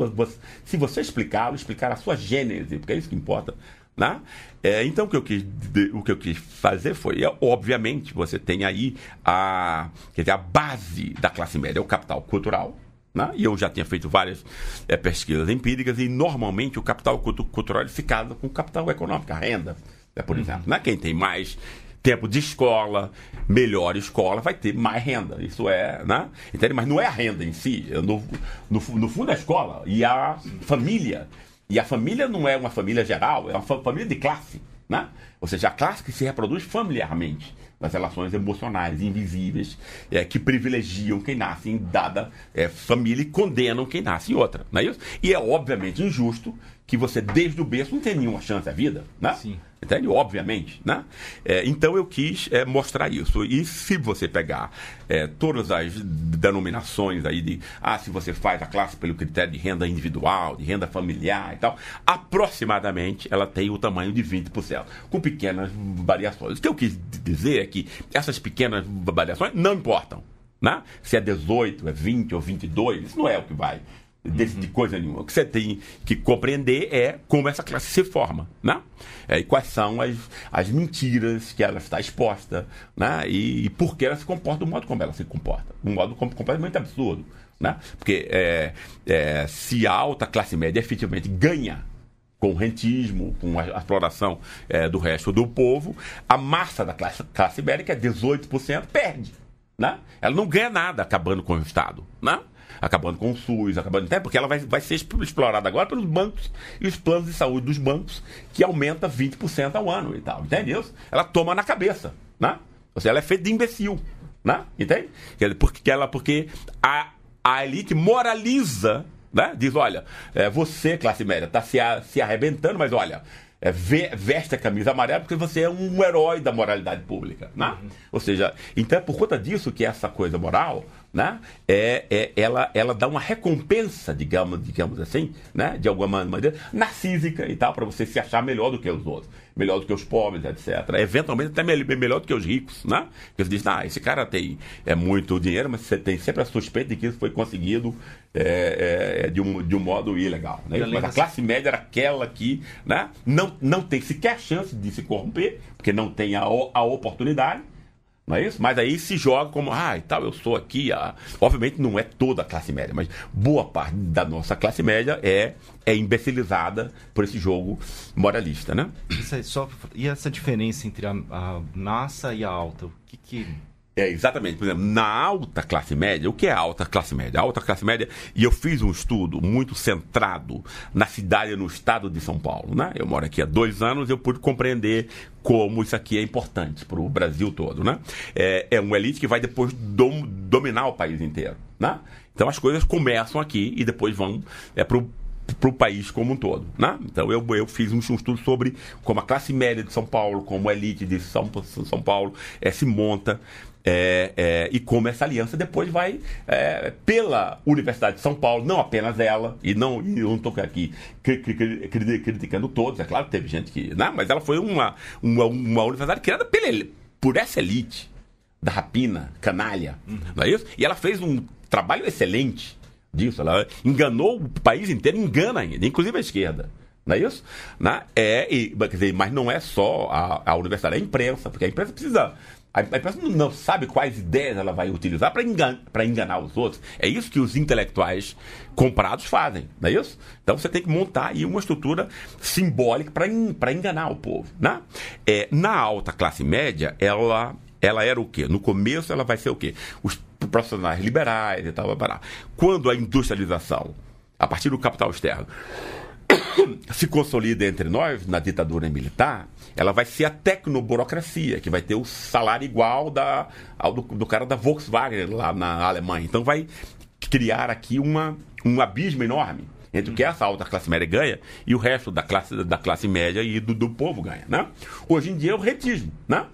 se você explicá-lo, explicar a sua gênese, porque é isso que importa. Né? É, então, o que, eu quis, o que eu quis fazer foi, é, obviamente, você tem aí a, quer dizer, a base da classe média, é o capital cultural. Né? E eu já tinha feito várias é, pesquisas empíricas, e normalmente o capital cultural é ficado com o capital econômico, a renda, né, por uhum. exemplo. Né? Quem tem mais tempo de escola, melhor escola, vai ter mais renda. Isso é, né? Entende? Mas não é a renda em si. No, no, no fundo, a escola e a família e a família não é uma família geral, é uma família de classe. Né? Ou seja, a classe que se reproduz familiarmente nas relações emocionais invisíveis é, que privilegiam quem nasce em dada é, família e condenam quem nasce em outra. Não é isso? E é obviamente injusto que você, desde o berço, não tenha nenhuma chance à vida. Né? Sim. Entende? Obviamente. Né? É, então eu quis é, mostrar isso. E se você pegar é, todas as denominações aí de ah, se você faz a classe pelo critério de renda individual, de renda familiar e tal, aproximadamente ela tem o tamanho de 20%, com pequenas variações. O que eu quis dizer é que essas pequenas variações não importam. Né? Se é 18, é 20 ou 22, isso não é o que vai de coisa nenhuma. O que você tem que compreender é como essa classe se forma, né? É, e quais são as, as mentiras que ela está exposta, né? E, e por que ela se comporta do modo como ela se comporta. Um modo completamente absurdo, né? Porque é, é, se a alta classe média efetivamente ganha com o rentismo, com a exploração é, do resto do povo, a massa da classe, classe média, que é 18%, perde. Né? Ela não ganha nada acabando com o Estado. Né? Acabando com o SUS, acabando até porque ela vai, vai ser explorada agora pelos bancos e os planos de saúde dos bancos, que aumenta 20% ao ano e tal. Entende isso? Ela toma na cabeça, né? Ou seja, ela é feita de imbecil, né? Entende? Porque, ela, porque a, a elite moraliza, né? Diz, olha, é, você, classe média, está se, se arrebentando, mas olha, é, veste a camisa amarela porque você é um herói da moralidade pública. Né? Uhum. Ou seja, então é por conta disso que essa coisa moral né, é, é, ela, ela dá uma recompensa, digamos, digamos assim, né, de alguma maneira, narcísica e tal, para você se achar melhor do que os outros melhor do que os pobres, etc. Eventualmente até melhor do que os ricos, né? Porque você diz, ah, esse cara tem é, muito dinheiro, mas você tem sempre a suspeita de que isso foi conseguido é, é, de, um, de um modo ilegal. Né? Mas a classe média era aquela que né, não, não tem sequer chance de se corromper, porque não tem a, a oportunidade, não é isso? Mas aí se joga como, ah, e tal, eu sou aqui. Ah. Obviamente não é toda a classe média, mas boa parte da nossa classe média é, é imbecilizada por esse jogo moralista, né? Só, e essa diferença entre a, a massa e a alta? O que que é, exatamente. Por exemplo, na alta classe média, o que é alta classe média? A alta classe média, e eu fiz um estudo muito centrado na cidade, no estado de São Paulo. Né? Eu moro aqui há dois anos eu pude compreender como isso aqui é importante para o Brasil todo. Né? É, é uma elite que vai depois dom, dominar o país inteiro. Né? Então as coisas começam aqui e depois vão é, para o para o país como um todo. Né? Então eu, eu fiz um, um, estudo sobre como a classe média de São Paulo, como a elite de São, São Paulo é, se monta. É, é, e como essa aliança depois vai é, pela Universidade de São Paulo, não apenas ela, e não, e eu não estou aqui criticando todos, é claro que teve gente que. Não, né, mas ela foi uma, uma, uma universidade criada pela, por essa elite da rapina, canalha, uhum. não é isso? E ela fez um trabalho excelente disso, ela enganou o país inteiro, engana ainda, inclusive a esquerda. Não é isso? Né? É, e, quer dizer, mas não é só a, a universidade, é a imprensa, porque a imprensa precisa a, imprensa não sabe quais ideias ela vai utilizar para engan, enganar os outros. É isso que os intelectuais comprados fazem, não é isso? Então você tem que montar aí uma estrutura simbólica para enganar o povo. Né? É, na alta classe média, ela, ela era o quê? No começo ela vai ser o quê? Os profissionais liberais e tal. Quando a industrialização, a partir do capital externo, <coughs> se consolida entre nós, na ditadura militar, ela vai ser a tecnoburocracia, que vai ter o salário igual da, ao do, do cara da Volkswagen lá na Alemanha. Então vai criar aqui uma, um abismo enorme entre o que essa alta classe média ganha e o resto da classe, da classe média e do, do povo ganha. Né? Hoje em dia é o retismo. Né?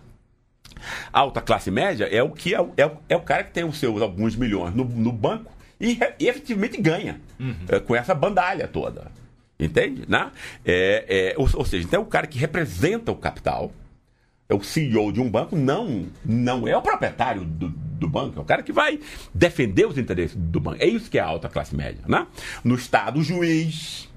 A alta classe média é o que é, é, é o cara que tem os seus alguns milhões no, no banco e, e efetivamente ganha uhum. é, com essa bandalha toda. Entende? Né? É, é, ou, ou, seja, então é o cara que representa o capital, é o CEO de um banco, não, não é o proprietário do, do banco, é o cara que vai defender os interesses do banco. É isso que é a alta classe média. Né? No Estado, o juiz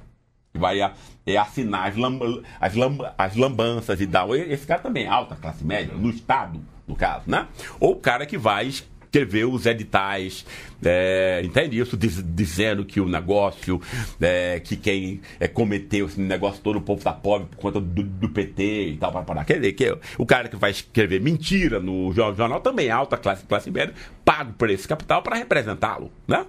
vai a, é assinar as, lamba, as, lamba, as lambanças e tal. Esse cara também é alta classe média, no Estado, no caso. Né? Ou o cara que vai escrever os editais, é, entende isso? Diz, dizendo que o negócio, é, que quem é, cometeu esse negócio todo, o povo tá pobre por conta do, do PT e tal, para parar. Quer dizer, que o cara que vai escrever mentira no jornal também é alta classe, classe média, pago por esse capital para representá-lo, né?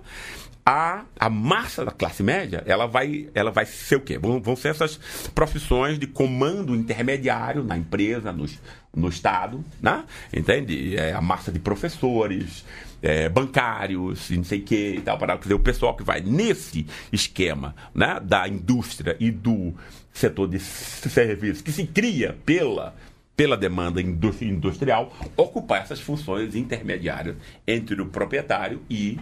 A, a massa da classe média, ela vai, ela vai ser o quê? Vão, vão ser essas profissões de comando intermediário na empresa, no, no Estado, né? entende? É a massa de professores, é, bancários, não sei o que e tal, para dizer, o pessoal que vai nesse esquema né, da indústria e do setor de serviços que se cria pela pela demanda industrial, ocupar essas funções intermediárias entre o proprietário e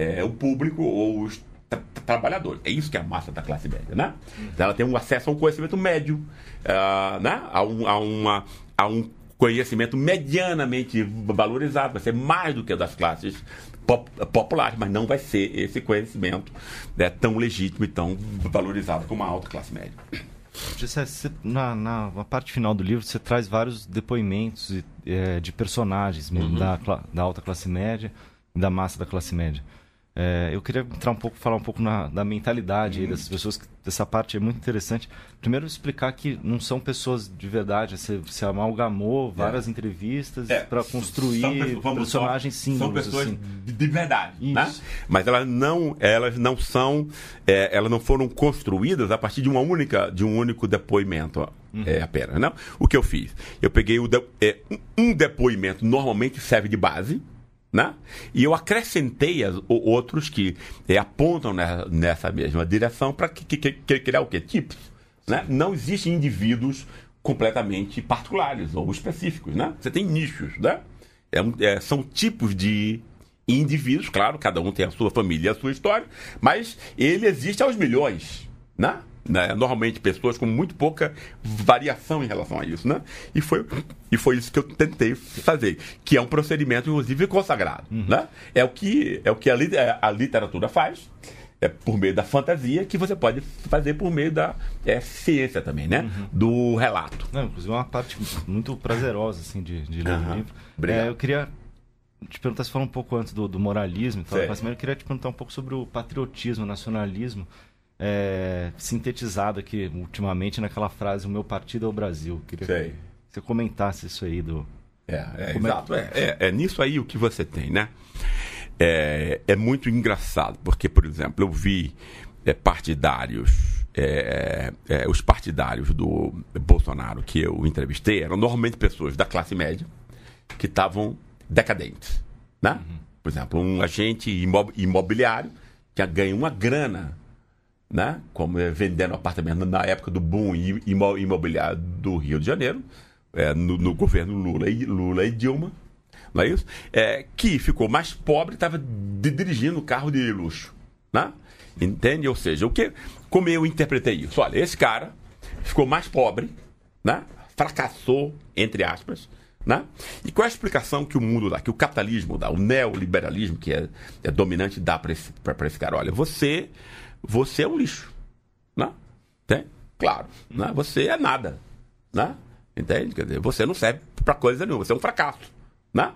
é, o público ou os tra trabalhadores. É isso que é a massa da classe média, né? Então, ela tem um acesso a um conhecimento médio, uh, né? a, um, a, uma, a um conhecimento medianamente valorizado, vai ser mais do que das classes pop populares, mas não vai ser esse conhecimento né, tão legítimo e tão valorizado como a alta classe média. Na, na, na, parte final do livro, você traz vários depoimentos é, de personagens uhum. da, da alta classe média da massa da classe média. É, eu queria entrar um pouco, falar um pouco na, da mentalidade uhum. dessas pessoas. Que, essa parte é muito interessante. Primeiro, explicar que não são pessoas de verdade. Você, você amalgamou várias é. entrevistas é. para construir pessoas, personagens símbolos. São pessoas assim. de verdade, né? Mas elas não, elas não são, é, elas não foram construídas a partir de uma única, de um único depoimento. Uhum. É apenas, não? O que eu fiz? Eu peguei o de, é, um depoimento normalmente serve de base né? E eu acrescentei as, outros que é, apontam nessa, nessa, mesma direção para que, que, que, criar o quê? Tipos. Né? Não existem indivíduos completamente particulares ou específicos. Né? Você tem nichos. Né? É, é, são tipos de indivíduos, claro, cada um tem a sua família e a sua história, mas ele existe aos milhões. Né? Né? Normalmente pessoas com muito pouca variação em relação a isso, né? E foi, e foi isso que eu tentei fazer, que é um procedimento, inclusive, consagrado, uhum. né? É o que, é o que a, é, a literatura faz, é por meio da fantasia, que você pode fazer por meio da é, ciência também, né? Uhum. Do relato. Não, inclusive é uma parte muito prazerosa, assim, de, de ler uhum. o livro. É, eu queria te perguntar, você falou um pouco antes do, do moralismo e tal, mas eu queria te perguntar um pouco sobre o patriotismo, o nacionalismo é, sintetizado aqui ultimamente naquela frase: O meu partido é o Brasil. Queria Sei. que você comentasse isso aí do. É, é, é exato. É, é, é, nisso aí o que você tem, né? É, é muito engraçado, porque, por exemplo, eu vi é, partidários. Os partidários do Bolsonaro que eu entrevistei eram normalmente pessoas da classe média que estavam decadentes. Né? Uhum. Por exemplo, um agente imobiliário que ganha uma grana né? como é, vendendo apartamento na época do boom imobiliário do Rio de Janeiro, é, no, no, governo Lula e, Lula e Dilma, não é isso? É, que ficou mais pobre e estava dirigindo carro de luxo. Né? Entende? Ou seja, o que, como eu interpretei isso? Olha, esse cara ficou mais pobre, né? fracassou, entre aspas, né? E qual é a explicação que o mundo dá, que o capitalismo dá, o neoliberalismo que é, é dominante dá para esse, esse cara? Olha, você você é um lixo. Né? Tem? Claro. Né? Você é nada. Né? Entende? Quer dizer, você não serve para coisa nenhuma, você é um fracasso. Né?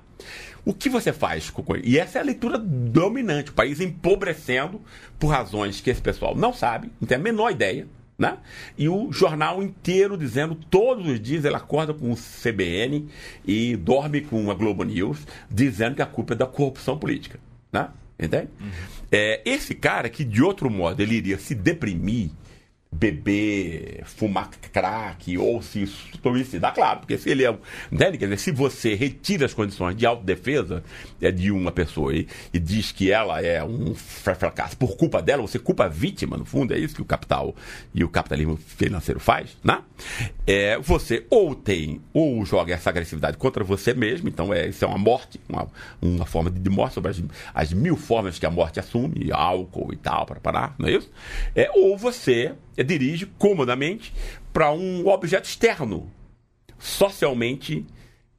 O que você faz com E essa é a leitura dominante, o país empobrecendo por razões que esse pessoal não sabe, não tem a menor ideia. Né? E o jornal inteiro dizendo, todos os dias ele acorda com o CBN e dorme com a Globo News, dizendo que a culpa é da corrupção política. Né? Entende? Uhum. É, esse cara que, de outro modo, ele iria se deprimir beber, fumar crack ou se suicidar, claro, porque se ele é. Entende? Quer dizer, se você retira as condições de autodefesa é, de uma pessoa e, e diz que ela é um fracasso por culpa dela, você culpa a vítima, no fundo, é isso que o capital e o capitalismo financeiro faz, né? É, você ou tem, ou joga essa agressividade contra você mesmo, então é, isso é uma morte, uma, uma forma de morte sobre as, as mil formas que a morte assume, álcool e tal, para parar, não é isso? É, ou você dirige comodamente para um objeto externo, socialmente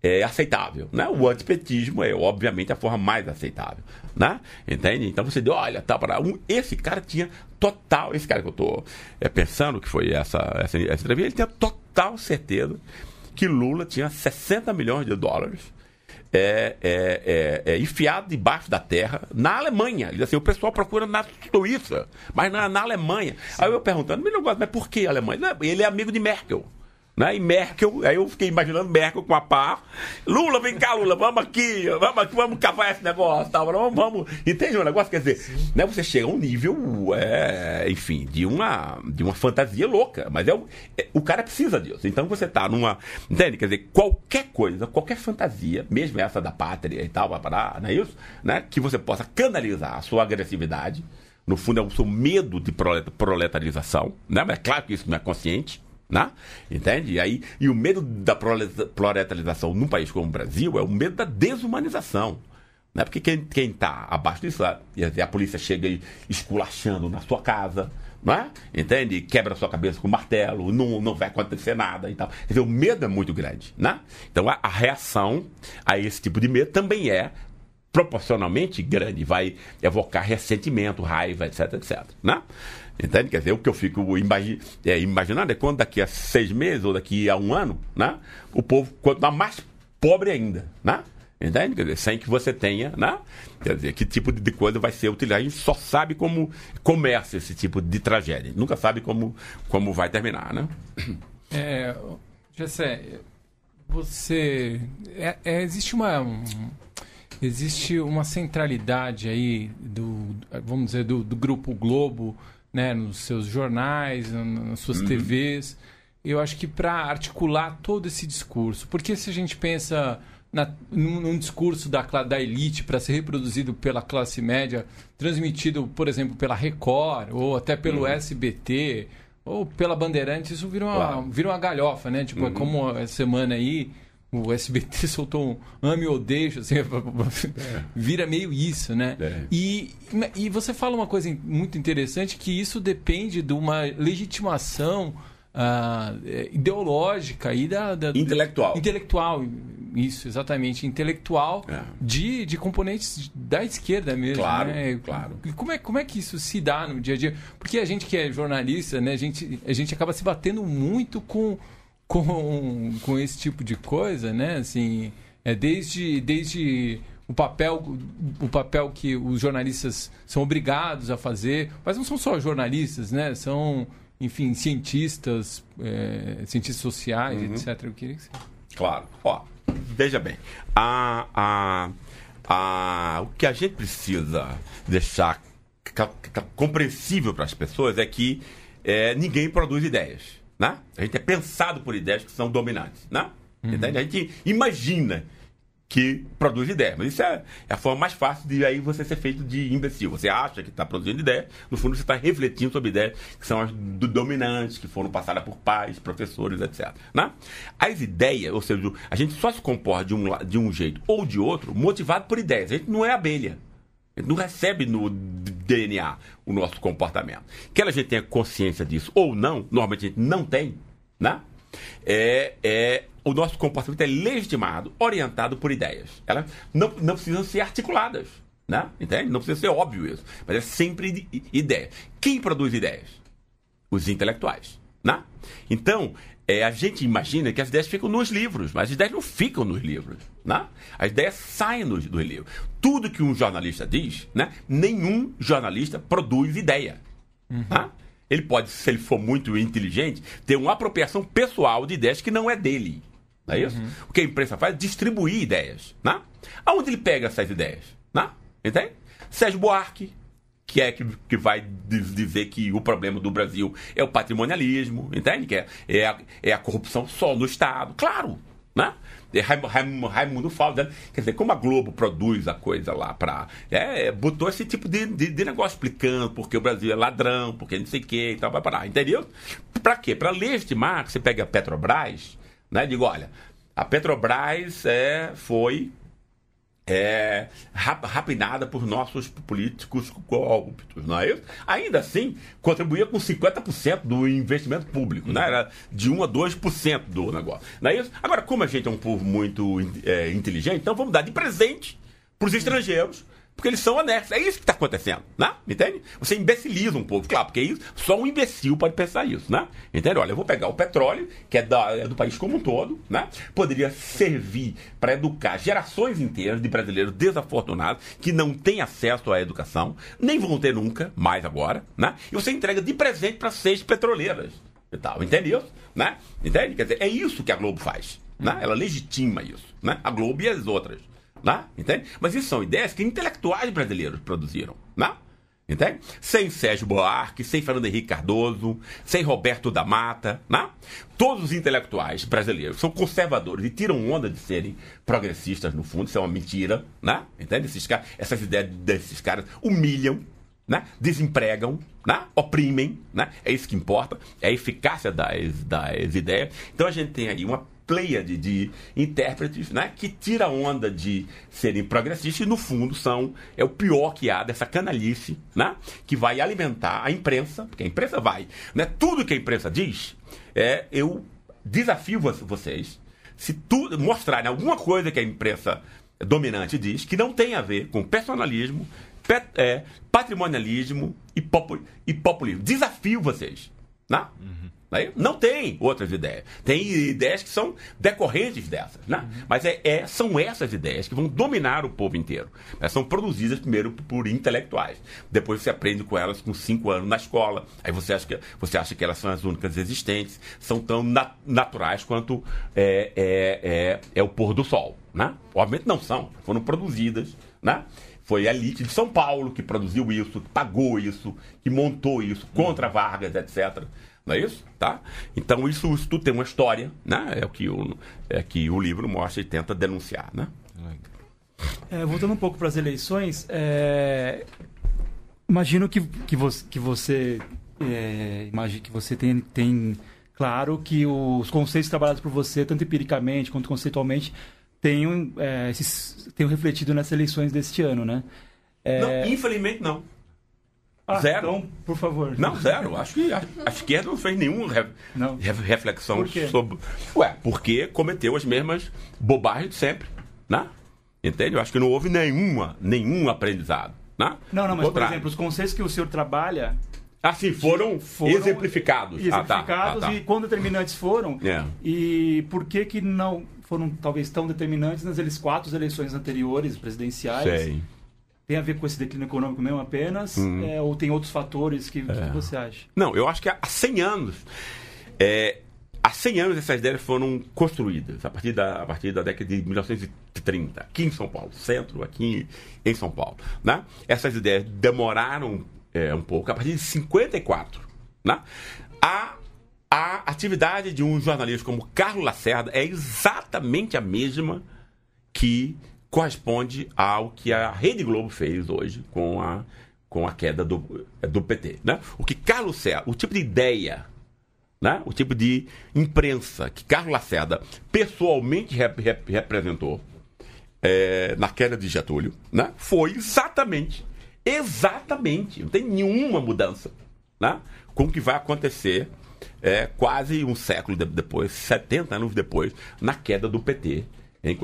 é, aceitável. Né? O antipetismo é, obviamente, a forma mais aceitável. Né? Entende? Então você deu, olha, tá para um, esse cara tinha total, esse cara que eu estou é, pensando que foi essa, essa, essa entrevista, ele tinha total certeza que Lula tinha 60 milhões de dólares é, é, é, é, enfiado debaixo da terra na Alemanha. Ele assim, o pessoal procura na Suíça, mas na, na Alemanha. Sim. Aí eu perguntando, mas, mas por que Alemanha? Ele é amigo de Merkel. Né? E Merkel, aí eu fiquei imaginando Merkel com a pá. Lula, vem cá, Lula, vamos aqui, vamos aqui, vamos cavar esse negócio, tá? vamos, vamos. Entende o negócio? Quer dizer, né, você chega a um nível, é, enfim, de uma, de uma fantasia louca. Mas é o, é, o cara precisa disso. Então você tá numa. Entende? Quer dizer, qualquer coisa, qualquer fantasia, mesmo essa da pátria e tal, vai parar, não é isso? Né? Que você possa canalizar a sua agressividade. No fundo, é o seu medo de proletarização, né? Mas é claro que isso não é consciente. Né? Entende? E, aí, e o medo da proletarização num país como o Brasil é o medo da desumanização. Né? Porque quem está abaixo disso, a, polícia chega esculachando na sua casa, não é? Entende? Quebra sua cabeça com martelo, não, não vai acontecer nada e tal. Quer dizer, o medo é muito grande, né? Então a, a reação a esse tipo de medo também é proporcionalmente grande, vai evocar ressentimento, raiva, etc, etc, né? Entende? Quer dizer, o que eu fico imagi é, imaginando é quando daqui a seis meses ou daqui a um ano, né? O povo continuar mais pobre ainda, né? Entende? Quer dizer, sem que você tenha, né? Quer dizer, que tipo de coisa vai ser utilizado. A gente só sabe como começa esse tipo de tragédia. Nunca sabe como, como vai terminar, né? É, Jessé, você... É, é, existe uma... Um, existe uma centralidade aí do, vamos dizer, do, do Grupo Globo né, nos seus jornais, nas suas uhum. TVs. Eu acho que para articular todo esse discurso, porque se a gente pensa na, num, num, discurso da, da elite para ser reproduzido pela classe média, transmitido, por exemplo, pela Record ou até pelo uhum. SBT ou pela Bandeirantes, isso vira uma, claro. vira uma galhofa, né? Tipo, é uhum. é como essa semana aí o SBT <laughs> soltou um ame ou deixa, assim, <laughs> vira meio isso, né? É. E, e você fala uma coisa muito interessante, que isso depende de uma legitimação uh, ideológica e da, da, Intelectual. Intelectual, isso, exatamente. Intelectual é. de, de componentes da esquerda mesmo. Claro, né? claro. Como é, como é que isso se dá no dia a dia? Porque a gente que é jornalista, né, a gente, a gente acaba se batendo muito com com, com esse tipo de coisa, né? Assim, é desde, desde o papel, o papel que os jornalistas são obrigados a fazer, mas não são só jornalistas, né? São, enfim, cientistas, é, cientistas sociais, uhum. etc. Eu queria que você... Claro. Ó, veja bem, a, a, a, o que a gente precisa deixar compreensível para as pessoas é que é, ninguém produz ideias. Né? A gente é pensado por ideias que são dominantes. Né? Uhum. A gente imagina que produz ideias. Mas isso é, é, a forma mais fácil de aí você ser feito de imbecil. Você acha que está produzindo ideias, no fundo você está refletindo sobre ideias que são as do dominantes, que foram passadas por pais, professores, etc. Né? As ideias, ou seja, a gente só se comporta de um, de um jeito ou de outro motivado por ideias. A gente não é abelha. Não recebe no DNA o nosso comportamento. Que a gente tenha consciência disso ou não, normalmente a gente não tem, né? É, é, o nosso comportamento é legitimado, orientado por ideias. Elas não, não precisam ser articuladas. Né? Entende? Não precisa ser óbvio isso. Mas é sempre ideia. Quem produz ideias? Os intelectuais. Né? Então, é, a gente imagina que as ideias ficam nos livros, mas as ideias não ficam nos livros. Né? As ideias saem dos, dos livros. Tudo que um jornalista diz, né? nenhum jornalista produz ideia. Uhum. Né? Ele pode, se ele for muito inteligente, ter uma apropriação pessoal de ideias que não é dele. Não é isso? Uhum. O que a imprensa faz é distribuir ideias. Né? Aonde ele pega essas ideias? Né? Entende? Sérgio Buarque, que é que, que vai dizer que o problema do Brasil é o patrimonialismo, entende? Que é, é, a, é a corrupção só no Estado. Claro, né? É Raimundo, Falda, quer dizer, como a Globo produz a coisa lá para. É, botou esse tipo de, de, de, negócio explicando porque o Brasil é ladrão, porque não sei o que e tal, vai parar, entendeu? Para quê? Para legitimar que você pega a Petrobras, né? Digo, olha, a Petrobras é, foi é, rapinada por nossos políticos corruptos, não é isso? Ainda assim, contribuía com 50% do investimento público, né? Era de 1 a 2% do negócio, não é isso? Agora, como a gente é um povo muito é, inteligente, então vamos dar de presente para os estrangeiros porque eles são honestos. É isso que está acontecendo, né? Entende? Você imbeciliza um povo, claro, porque isso, só um imbecil pode pensar isso, né? Entende? Olha, eu vou pegar o petróleo, que é, da, é do país como um todo, né? Poderia servir para educar gerações inteiras de brasileiros desafortunados que não têm acesso à educação, nem vão ter nunca, mais agora, né? E você entrega de presente para seis petroleiras. e tal. Entende isso? Né? Entende? Quer dizer, é isso que a Globo faz. Né? Ela legitima isso. Né? A Globo e as outras. Né? Entende? Mas isso são ideias que intelectuais brasileiros produziram. Né? Entende? Sem Sérgio Buarque, sem Fernando Henrique Cardoso, sem Roberto da Mata, né? Todos os intelectuais brasileiros são conservadores e tiram onda de serem progressistas, no fundo, isso é uma mentira, né? Entende? Esses caras, essas ideias desses caras humilham, né? desempregam, né? oprimem, né? é isso que importa, é a eficácia das, das ideias. Então a gente tem aí uma pleiade de intérpretes né, que tira onda de serem progressistas e, no fundo, são é o pior que há dessa canalice né, que vai alimentar a imprensa, porque a imprensa vai. Né, tudo que a imprensa diz, é, eu desafio vocês, se tu, mostrarem alguma coisa que a imprensa dominante diz que não tem a ver com personalismo, pet, é, patrimonialismo e, popul, e populismo. Desafio vocês. Né? Uhum. Não tem outras ideias. Tem ideias que são decorrentes dessas. Né? Uhum. Mas é, é, são essas ideias que vão dominar o povo inteiro. Elas são produzidas primeiro por intelectuais. Depois você aprende com elas com cinco anos na escola. Aí você acha que, você acha que elas são as únicas existentes. São tão nat naturais quanto é, é, é, é, o pôr do sol. Né? Obviamente não são. Foram produzidas. Né? Foi a elite de São Paulo que produziu isso, que pagou isso, que montou isso contra Vargas, etc. Não é isso? Tá? Então isso, isso tudo tem uma história, né? É o que o, é que o livro mostra e tenta denunciar, né? É, voltando um pouco para as eleições, é... imagino que, que você, que você, é, imagine que você tem, tem claro que os conceitos trabalhados por você, tanto empiricamente quanto conceitualmente, tenham, é, esses, tenham refletido nessas eleições deste ano, né? É... Não, infelizmente não. Ah, zero. Então, por favor. Não, zero. Acho que a, a esquerda não fez nenhuma re, não. reflexão sobre. Ué, porque cometeu as mesmas bobagens de sempre. Né? Entende? Eu acho que não houve nenhuma, nenhum aprendizado. Né? Não, não, mas, por exemplo, os conceitos que o senhor trabalha. Assim, foram, foram exemplificados. Exemplificados ah, tá, ah, tá. e quão determinantes foram. É. E por que que não foram talvez tão determinantes nas quatro eleições anteriores presidenciais? Sei tem a ver com esse declínio econômico mesmo apenas? Uhum. É, ou tem outros fatores que, é. que, você acha? Não, eu acho que há 100 anos. É, há 100 anos essas ideias foram construídas, a partir da, a partir da década de 1930, aqui em São Paulo, centro, aqui em São Paulo. Né? Essas ideias demoraram é, um pouco, a partir de 54. Né? A, a atividade de um jornalista como Carlos Lacerda é exatamente a mesma que corresponde ao que a Rede Globo fez hoje com a, com a queda do, do PT. Né? O que Carlos Serra, o tipo de ideia, né? o tipo de imprensa que Carlos Lacerda pessoalmente rep, rep, representou é, na queda de Getúlio, né? foi exatamente, exatamente, não tem nenhuma mudança né? com o que vai acontecer é, quase um século depois, 70 anos depois, na queda do PT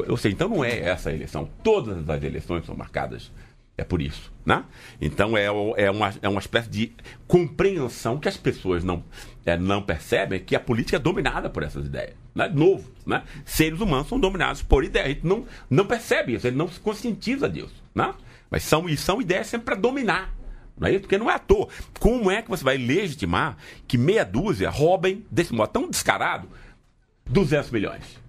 ou seja, então não é essa a eleição. Todas as eleições são marcadas. É por isso. Né? Então é, é, uma, é uma espécie de compreensão que as pessoas não, é, não percebem que a política é dominada por essas ideias. Né? Novo. Né? Seres humanos são dominados por ideias. A gente não, não percebe isso, gente não se conscientiza disso. Né? Mas são, e são ideias sempre para dominar. Não é isso? Porque não é à toa. Como é que você vai legitimar que meia dúzia roubem desse modo tão descarado 200 milhões?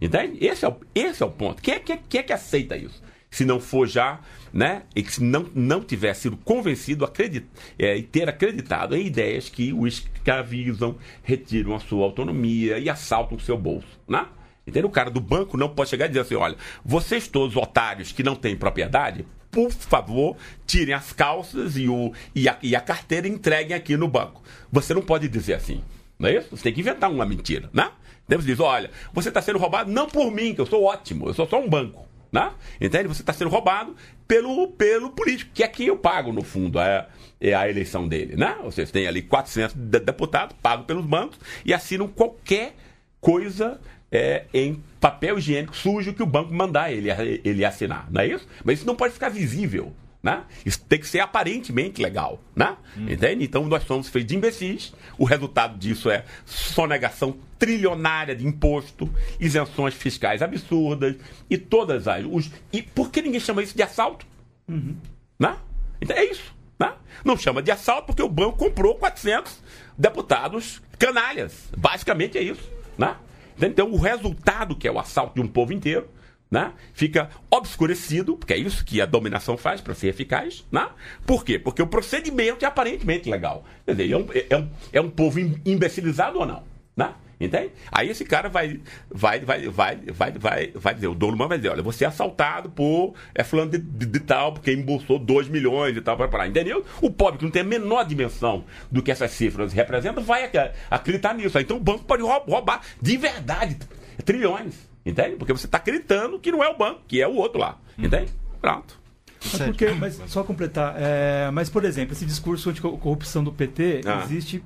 Entende? Esse é o, esse é o ponto. Quem é, quem, é, quem é que aceita isso? Se não for já, né? E que se não, não tiver sido convencido acredit, é, e ter acreditado em ideias que o escravizam, retiram a sua autonomia e assaltam o seu bolso, né? Entende? O cara do banco não pode chegar e dizer assim: olha, vocês todos otários que não têm propriedade, por favor, tirem as calças e, o, e, a, e a carteira e entreguem aqui no banco. Você não pode dizer assim. Não é isso? Você tem que inventar uma mentira, né? Deus diz, olha, você está sendo roubado não por mim, que eu sou ótimo, eu sou só um banco. Né? Entende? Você está sendo roubado pelo, pelo político, que é quem eu pago, no fundo, é, é a eleição dele. Né? Vocês têm ali 400 deputados pagos pelos bancos e assinam qualquer coisa é, em papel higiênico sujo que o banco mandar ele, ele assinar. Não é isso? Mas isso não pode ficar visível. Né? Isso tem que ser aparentemente legal. Né? Hum. Entende? Então nós somos feitos de imbecis. O resultado disso é sonegação trilionária de imposto, isenções fiscais absurdas e todas as. Os, e por que ninguém chama isso de assalto? Uhum. Né? Então é isso. Né? Não chama de assalto porque o banco comprou 400 deputados canalhas. Basicamente é isso. Né? Então, o resultado, que é o assalto de um povo inteiro, né? fica obscurecido, porque é isso que a dominação faz para ser eficaz. Né? Por quê? Porque o procedimento é aparentemente legal. Quer dizer, é um, é um, é um povo imbecilizado ou não? Né? Entende? Aí esse cara vai, vai, vai, vai, vai, vai, vai dizer, o dono vai dizer, olha, você é assaltado por é fulano de, de, de tal, porque embolsou 2 milhões e tal, para parar. Entendeu? O pobre que não tem a menor dimensão do que essas cifras representam, vai acreditar nisso. Então o banco pode roubar de verdade trilhões. Entende? Porque você está acreditando que não é o banco, que é o outro lá. Hum. Entende? Pronto. Mas, porque, mas só completar, é, mas por exemplo, esse discurso anticorrupção do PT ah. existe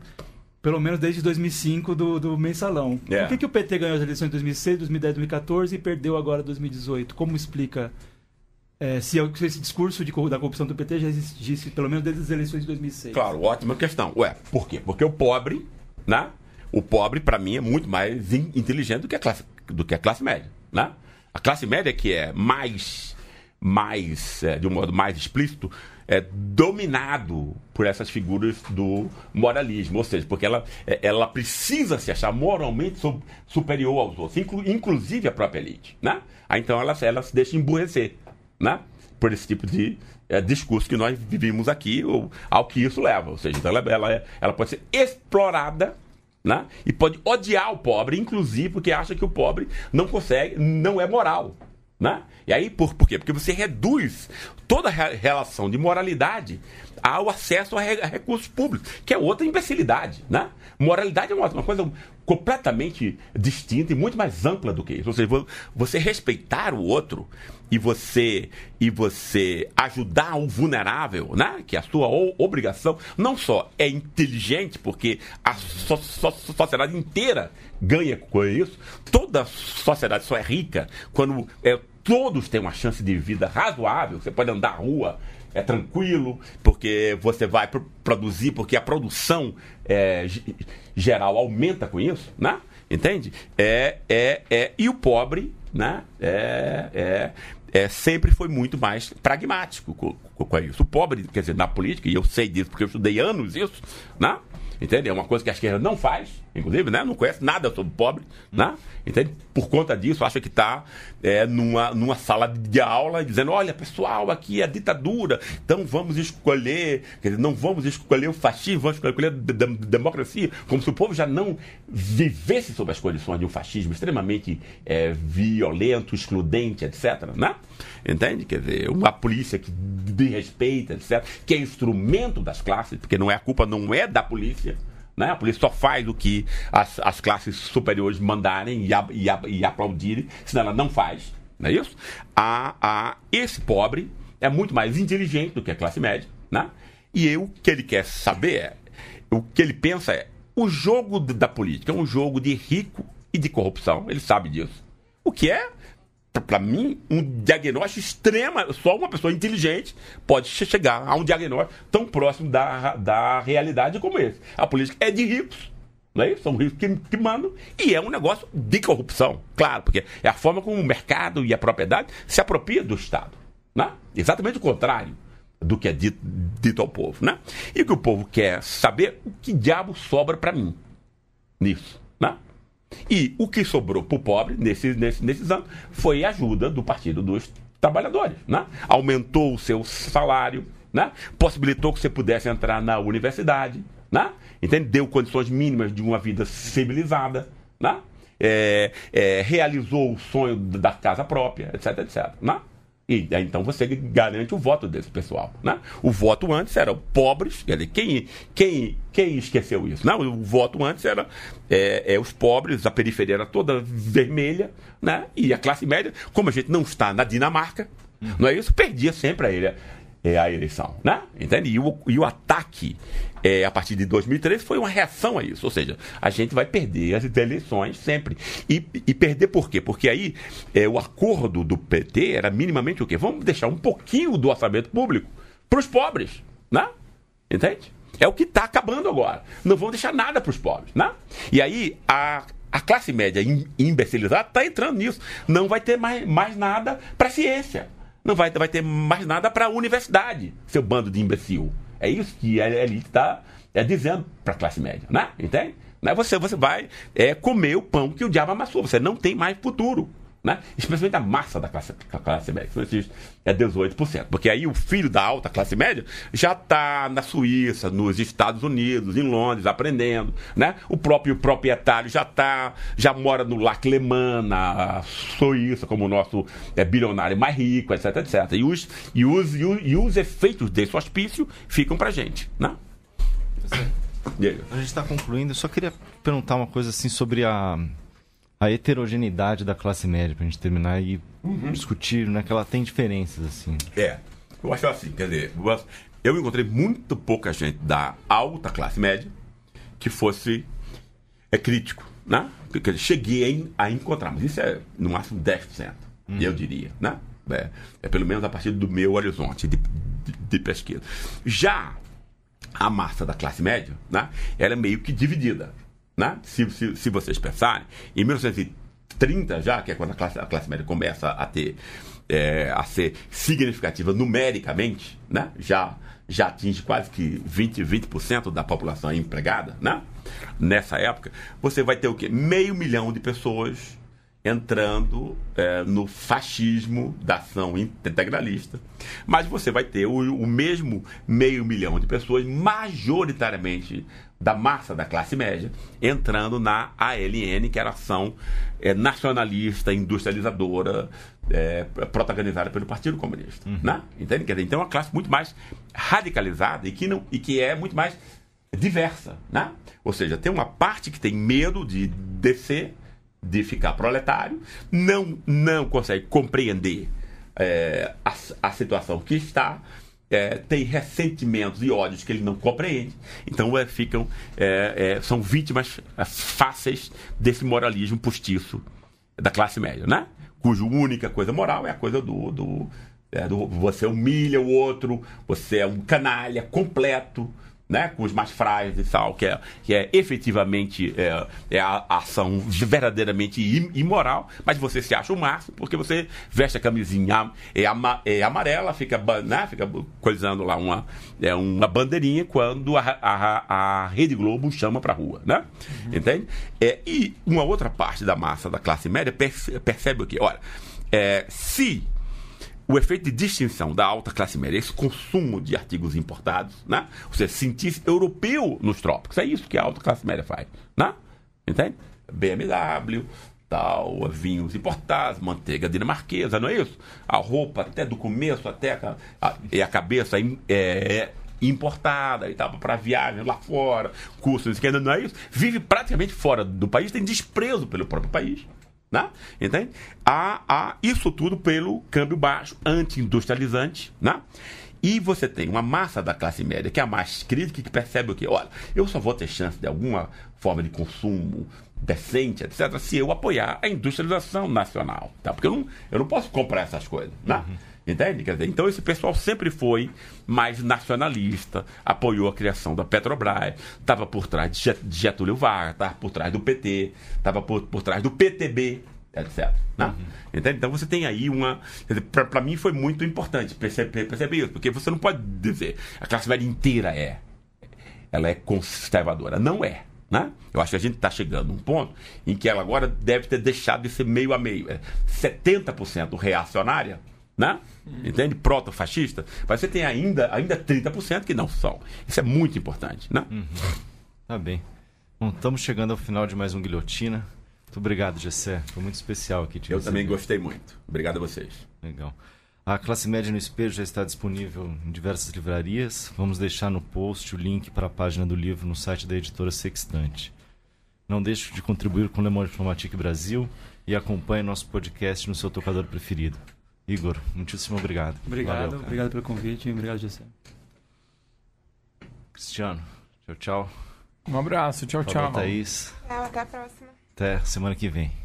pelo menos desde 2005 do, do mensalão. Yeah. Por que, que o PT ganhou as eleições em 2006, 2010, 2014 e perdeu agora 2018? Como explica é, se, esse discurso de, da corrupção do PT já existisse pelo menos desde as eleições de 2006? Claro, ótima questão. Ué, por quê? Porque o pobre, né? O pobre, para mim, é muito mais inteligente do que a classe, do que a classe média, né? A classe média que é mais, mais é, de um modo mais explícito, é, dominado por essas figuras do moralismo, ou seja, porque ela, é, ela precisa se achar moralmente superior aos outros, inclu, inclusive a própria elite. Né? Aí, então ela, ela se deixa emburrecer né? por esse tipo de é, discurso que nós vivimos aqui, ou, ao que isso leva. Ou seja, então ela, ela, é, ela pode ser explorada né? e pode odiar o pobre, inclusive porque acha que o pobre não consegue, não é moral. Né? E aí, por, por quê? Porque você reduz toda a relação de moralidade ao acesso a, re, a recursos públicos, que é outra imbecilidade. Né? Moralidade é uma, uma, coisa completamente distinta e muito mais ampla do que isso. Ou seja, você respeitar o outro e você e você ajudar o vulnerável, né? que é a sua obrigação, não só é inteligente, porque a so, so, sociedade inteira ganha com isso, toda sociedade só é rica quando é, todos têm uma chance de vida razoável. Você pode andar na rua, é tranquilo, porque você vai produzir, porque a produção é, geral aumenta com isso, né? Entende? É, é, é, e o pobre, né? É, é, é, sempre foi muito mais pragmático com, com, isso. O pobre, quer dizer, na política, e eu sei disso porque eu estudei anos isso, né? Entende? É uma coisa que a esquerda não faz, inclusive, né? Não conhece nada sobre pobre, né? Por conta disso, acha que está é, numa, numa sala de aula dizendo, olha, pessoal, aqui é ditadura, então vamos escolher, quer dizer, não vamos escolher o fascismo, vamos escolher a democracia, como se o povo já não vivesse sob as condições de um fascismo extremamente é, violento, excludente, etc, né? Entende? Quer dizer, uma polícia que desrespeita, etc., que é instrumento das classes, porque não é a culpa não é da polícia, né? A polícia só faz o que as, as classes superiores mandarem e, a, e, a, e aplaudirem, senão ela não faz. Não é isso? A, a, esse pobre é muito mais inteligente do que a classe média. Né? E o que ele quer saber é, o que ele pensa é, o jogo da política é um jogo de rico e de corrupção. Ele sabe disso. O que é para mim, um diagnóstico extrema. Só uma pessoa inteligente pode chegar a um diagnóstico tão próximo da, da realidade como esse. A política é de ricos. Não é isso? São ricos que, que mandam. E é um negócio de corrupção, claro, porque é a forma como o mercado e a propriedade se apropria do Estado. Né? Exatamente o contrário do que é dito, dito ao povo. Né? E o que o povo quer saber, o que diabo sobra para mim nisso. Né? E o que sobrou para o pobre nesse, nesse, nesses anos foi a ajuda do Partido dos Trabalhadores. Né? Aumentou o seu salário, né? possibilitou que você pudesse entrar na universidade, né? Entende? deu condições mínimas de uma vida civilizada. Né? É, é, realizou o sonho da casa própria, etc, etc. Né? E então você garante o voto desse pessoal. Né? O voto antes era pobres, quem, quem, quem esqueceu isso? Não, o voto antes era é, é, os pobres, a periferia era toda vermelha, né? e a classe média, como a gente não está na Dinamarca, não é isso? Perdia sempre a ele é, a eleição, né? Entende? E o, e o ataque é, a partir de 2013 foi uma reação a isso. Ou seja, a gente vai perder as eleições sempre. E, e perder por quê? Porque aí é, o acordo do PT era minimamente o quê? Vamos deixar um pouquinho do orçamento público para os pobres, né? Entende? É o que está acabando agora. Não vão deixar nada para os pobres, né? E aí a, a classe média imbecilizada está entrando nisso. Não vai ter mais, mais nada para a ciência não vai, vai ter mais nada para a universidade, seu bando de imbecil. É isso que a elite está é, dizendo para a classe média, né? Entende? Né? Você, você vai é, comer o pão que o diabo amassou. Você não tem mais futuro. Né? Especialmente a massa da classe, classe média, que é 18%. Porque aí o filho da alta classe média já está na Suíça, nos Estados Unidos, em Londres, aprendendo. Né? O próprio proprietário já está, já mora no Lac Le Mans, na Suíça, como o nosso é, bilionário mais rico, etc, etc. E os, e os, e os, e os efeitos desse hospício ficam para gente. Né? A gente está concluindo. Eu só queria perguntar uma coisa assim sobre a, a heterogeneidade da classe média, para a gente terminar e uhum. discutir, né? Que ela tem diferenças, assim. É. Eu acho assim, quer dizer, eu encontrei muito pouca gente da alta classe média que fosse é crítico, né? Porque cheguei a encontrar, mas isso é no máximo 10%, uhum. eu diria, né? É, é, pelo menos a partir do meu horizonte de, de, de pesquisa. Já a massa da classe média, né, ela é meio que dividida. Né? Se, se, se vocês pensarem, em 1930 já, que é quando a classe, a classe média começa a ter é, a ser significativa numericamente, né? já, já atinge quase que 20, 20% da população empregada, né? nessa época, você vai ter o quê? Meio milhão de pessoas entrando é, no fascismo da ação integralista. Mas você vai ter o, o, mesmo meio milhão de pessoas, majoritariamente da massa da classe média, entrando na ALN, que era a ação é, nacionalista, industrializadora, é, protagonizada pelo Partido Comunista. Uhum. Né? Entende? Quer dizer, então é uma classe muito mais radicalizada e que, não, e que é muito mais diversa. Né? Ou seja, tem uma parte que tem medo de descer de ficar proletário, não, não consegue compreender é, a, a situação que está, é, tem ressentimentos e ódios que ele não compreende, então é, ficam é, é são vítimas é, fáceis desse moralismo postiço da classe média, né? Cuja única coisa moral é a coisa do, do, é, do você humilha o outro, você é um canalha completo, né, com os mais frágeis e tal, que é, que é efetivamente é, é a ação verdadeiramente imoral, mas você se acha o máximo porque você veste a camisinha é, ama, é amarela, fica, né, fica coisando lá uma, é, uma bandeirinha quando a, a, a Rede Globo chama para rua, né? Uhum. Entende? É, e uma outra parte da massa da classe média percebe, percebe o quê? Olha, é, se o efeito de distinção da alta classe média, esse consumo de artigos importados, né? Ou seja, sentir europeu nos trópicos. É isso que a alta classe média faz, né? Entende? BMW, tal, vinhos importados, manteiga dinamarquesa, não é isso? A roupa, até do começo, até a, a, e a cabeça é, é importada e tal, para viagem lá fora, cursos, não é isso. Vive praticamente fora do país, tem desprezo pelo próprio país. Né? Entende? Há, há isso tudo pelo câmbio baixo, anti-industrializante. Né? E você tem uma massa da classe média que é a mais crítica que percebe o que? Olha, eu só vou ter chance de alguma forma de consumo decente, etc., se eu apoiar a industrialização nacional. Tá? Porque eu não, eu não posso comprar essas coisas. Né? Uhum. Entende? Quer dizer, então esse pessoal sempre foi mais nacionalista, apoiou a criação da Petrobras, estava por trás de Getúlio Vargas, estava por trás do PT, estava por, por trás do PTB, etc. Né? Uhum. Entende? Então você tem aí uma. Para mim foi muito importante perceber, perceber isso, porque você não pode dizer a classe média inteira é. Ela é conservadora. Não é. Né? Eu acho que a gente está chegando num ponto em que ela agora deve ter deixado de ser meio a meio. É 70% reacionária né? Entende? Proto-fascista. Mas você tem ainda, ainda 30% que não são. Isso é muito importante, né? Uhum. Tá bem. Bom, estamos chegando ao final de mais um Guilhotina. Muito obrigado, Gessé. Foi muito especial aqui. Eu também gostei muito. Obrigado a vocês. Legal. A Classe Média no Espelho já está disponível em diversas livrarias. Vamos deixar no post o link para a página do livro no site da editora Sextante. Não deixe de contribuir com o Le Monde Diplomatique Brasil e acompanhe nosso podcast no seu tocador preferido. Igor, muitíssimo obrigado. Obrigado, Valeu, obrigado pelo convite e obrigado, Gessé. Cristiano, tchau, tchau. Um abraço, tchau, Falou, tchau. Thaís. Tchau, até a próxima. Até semana que vem.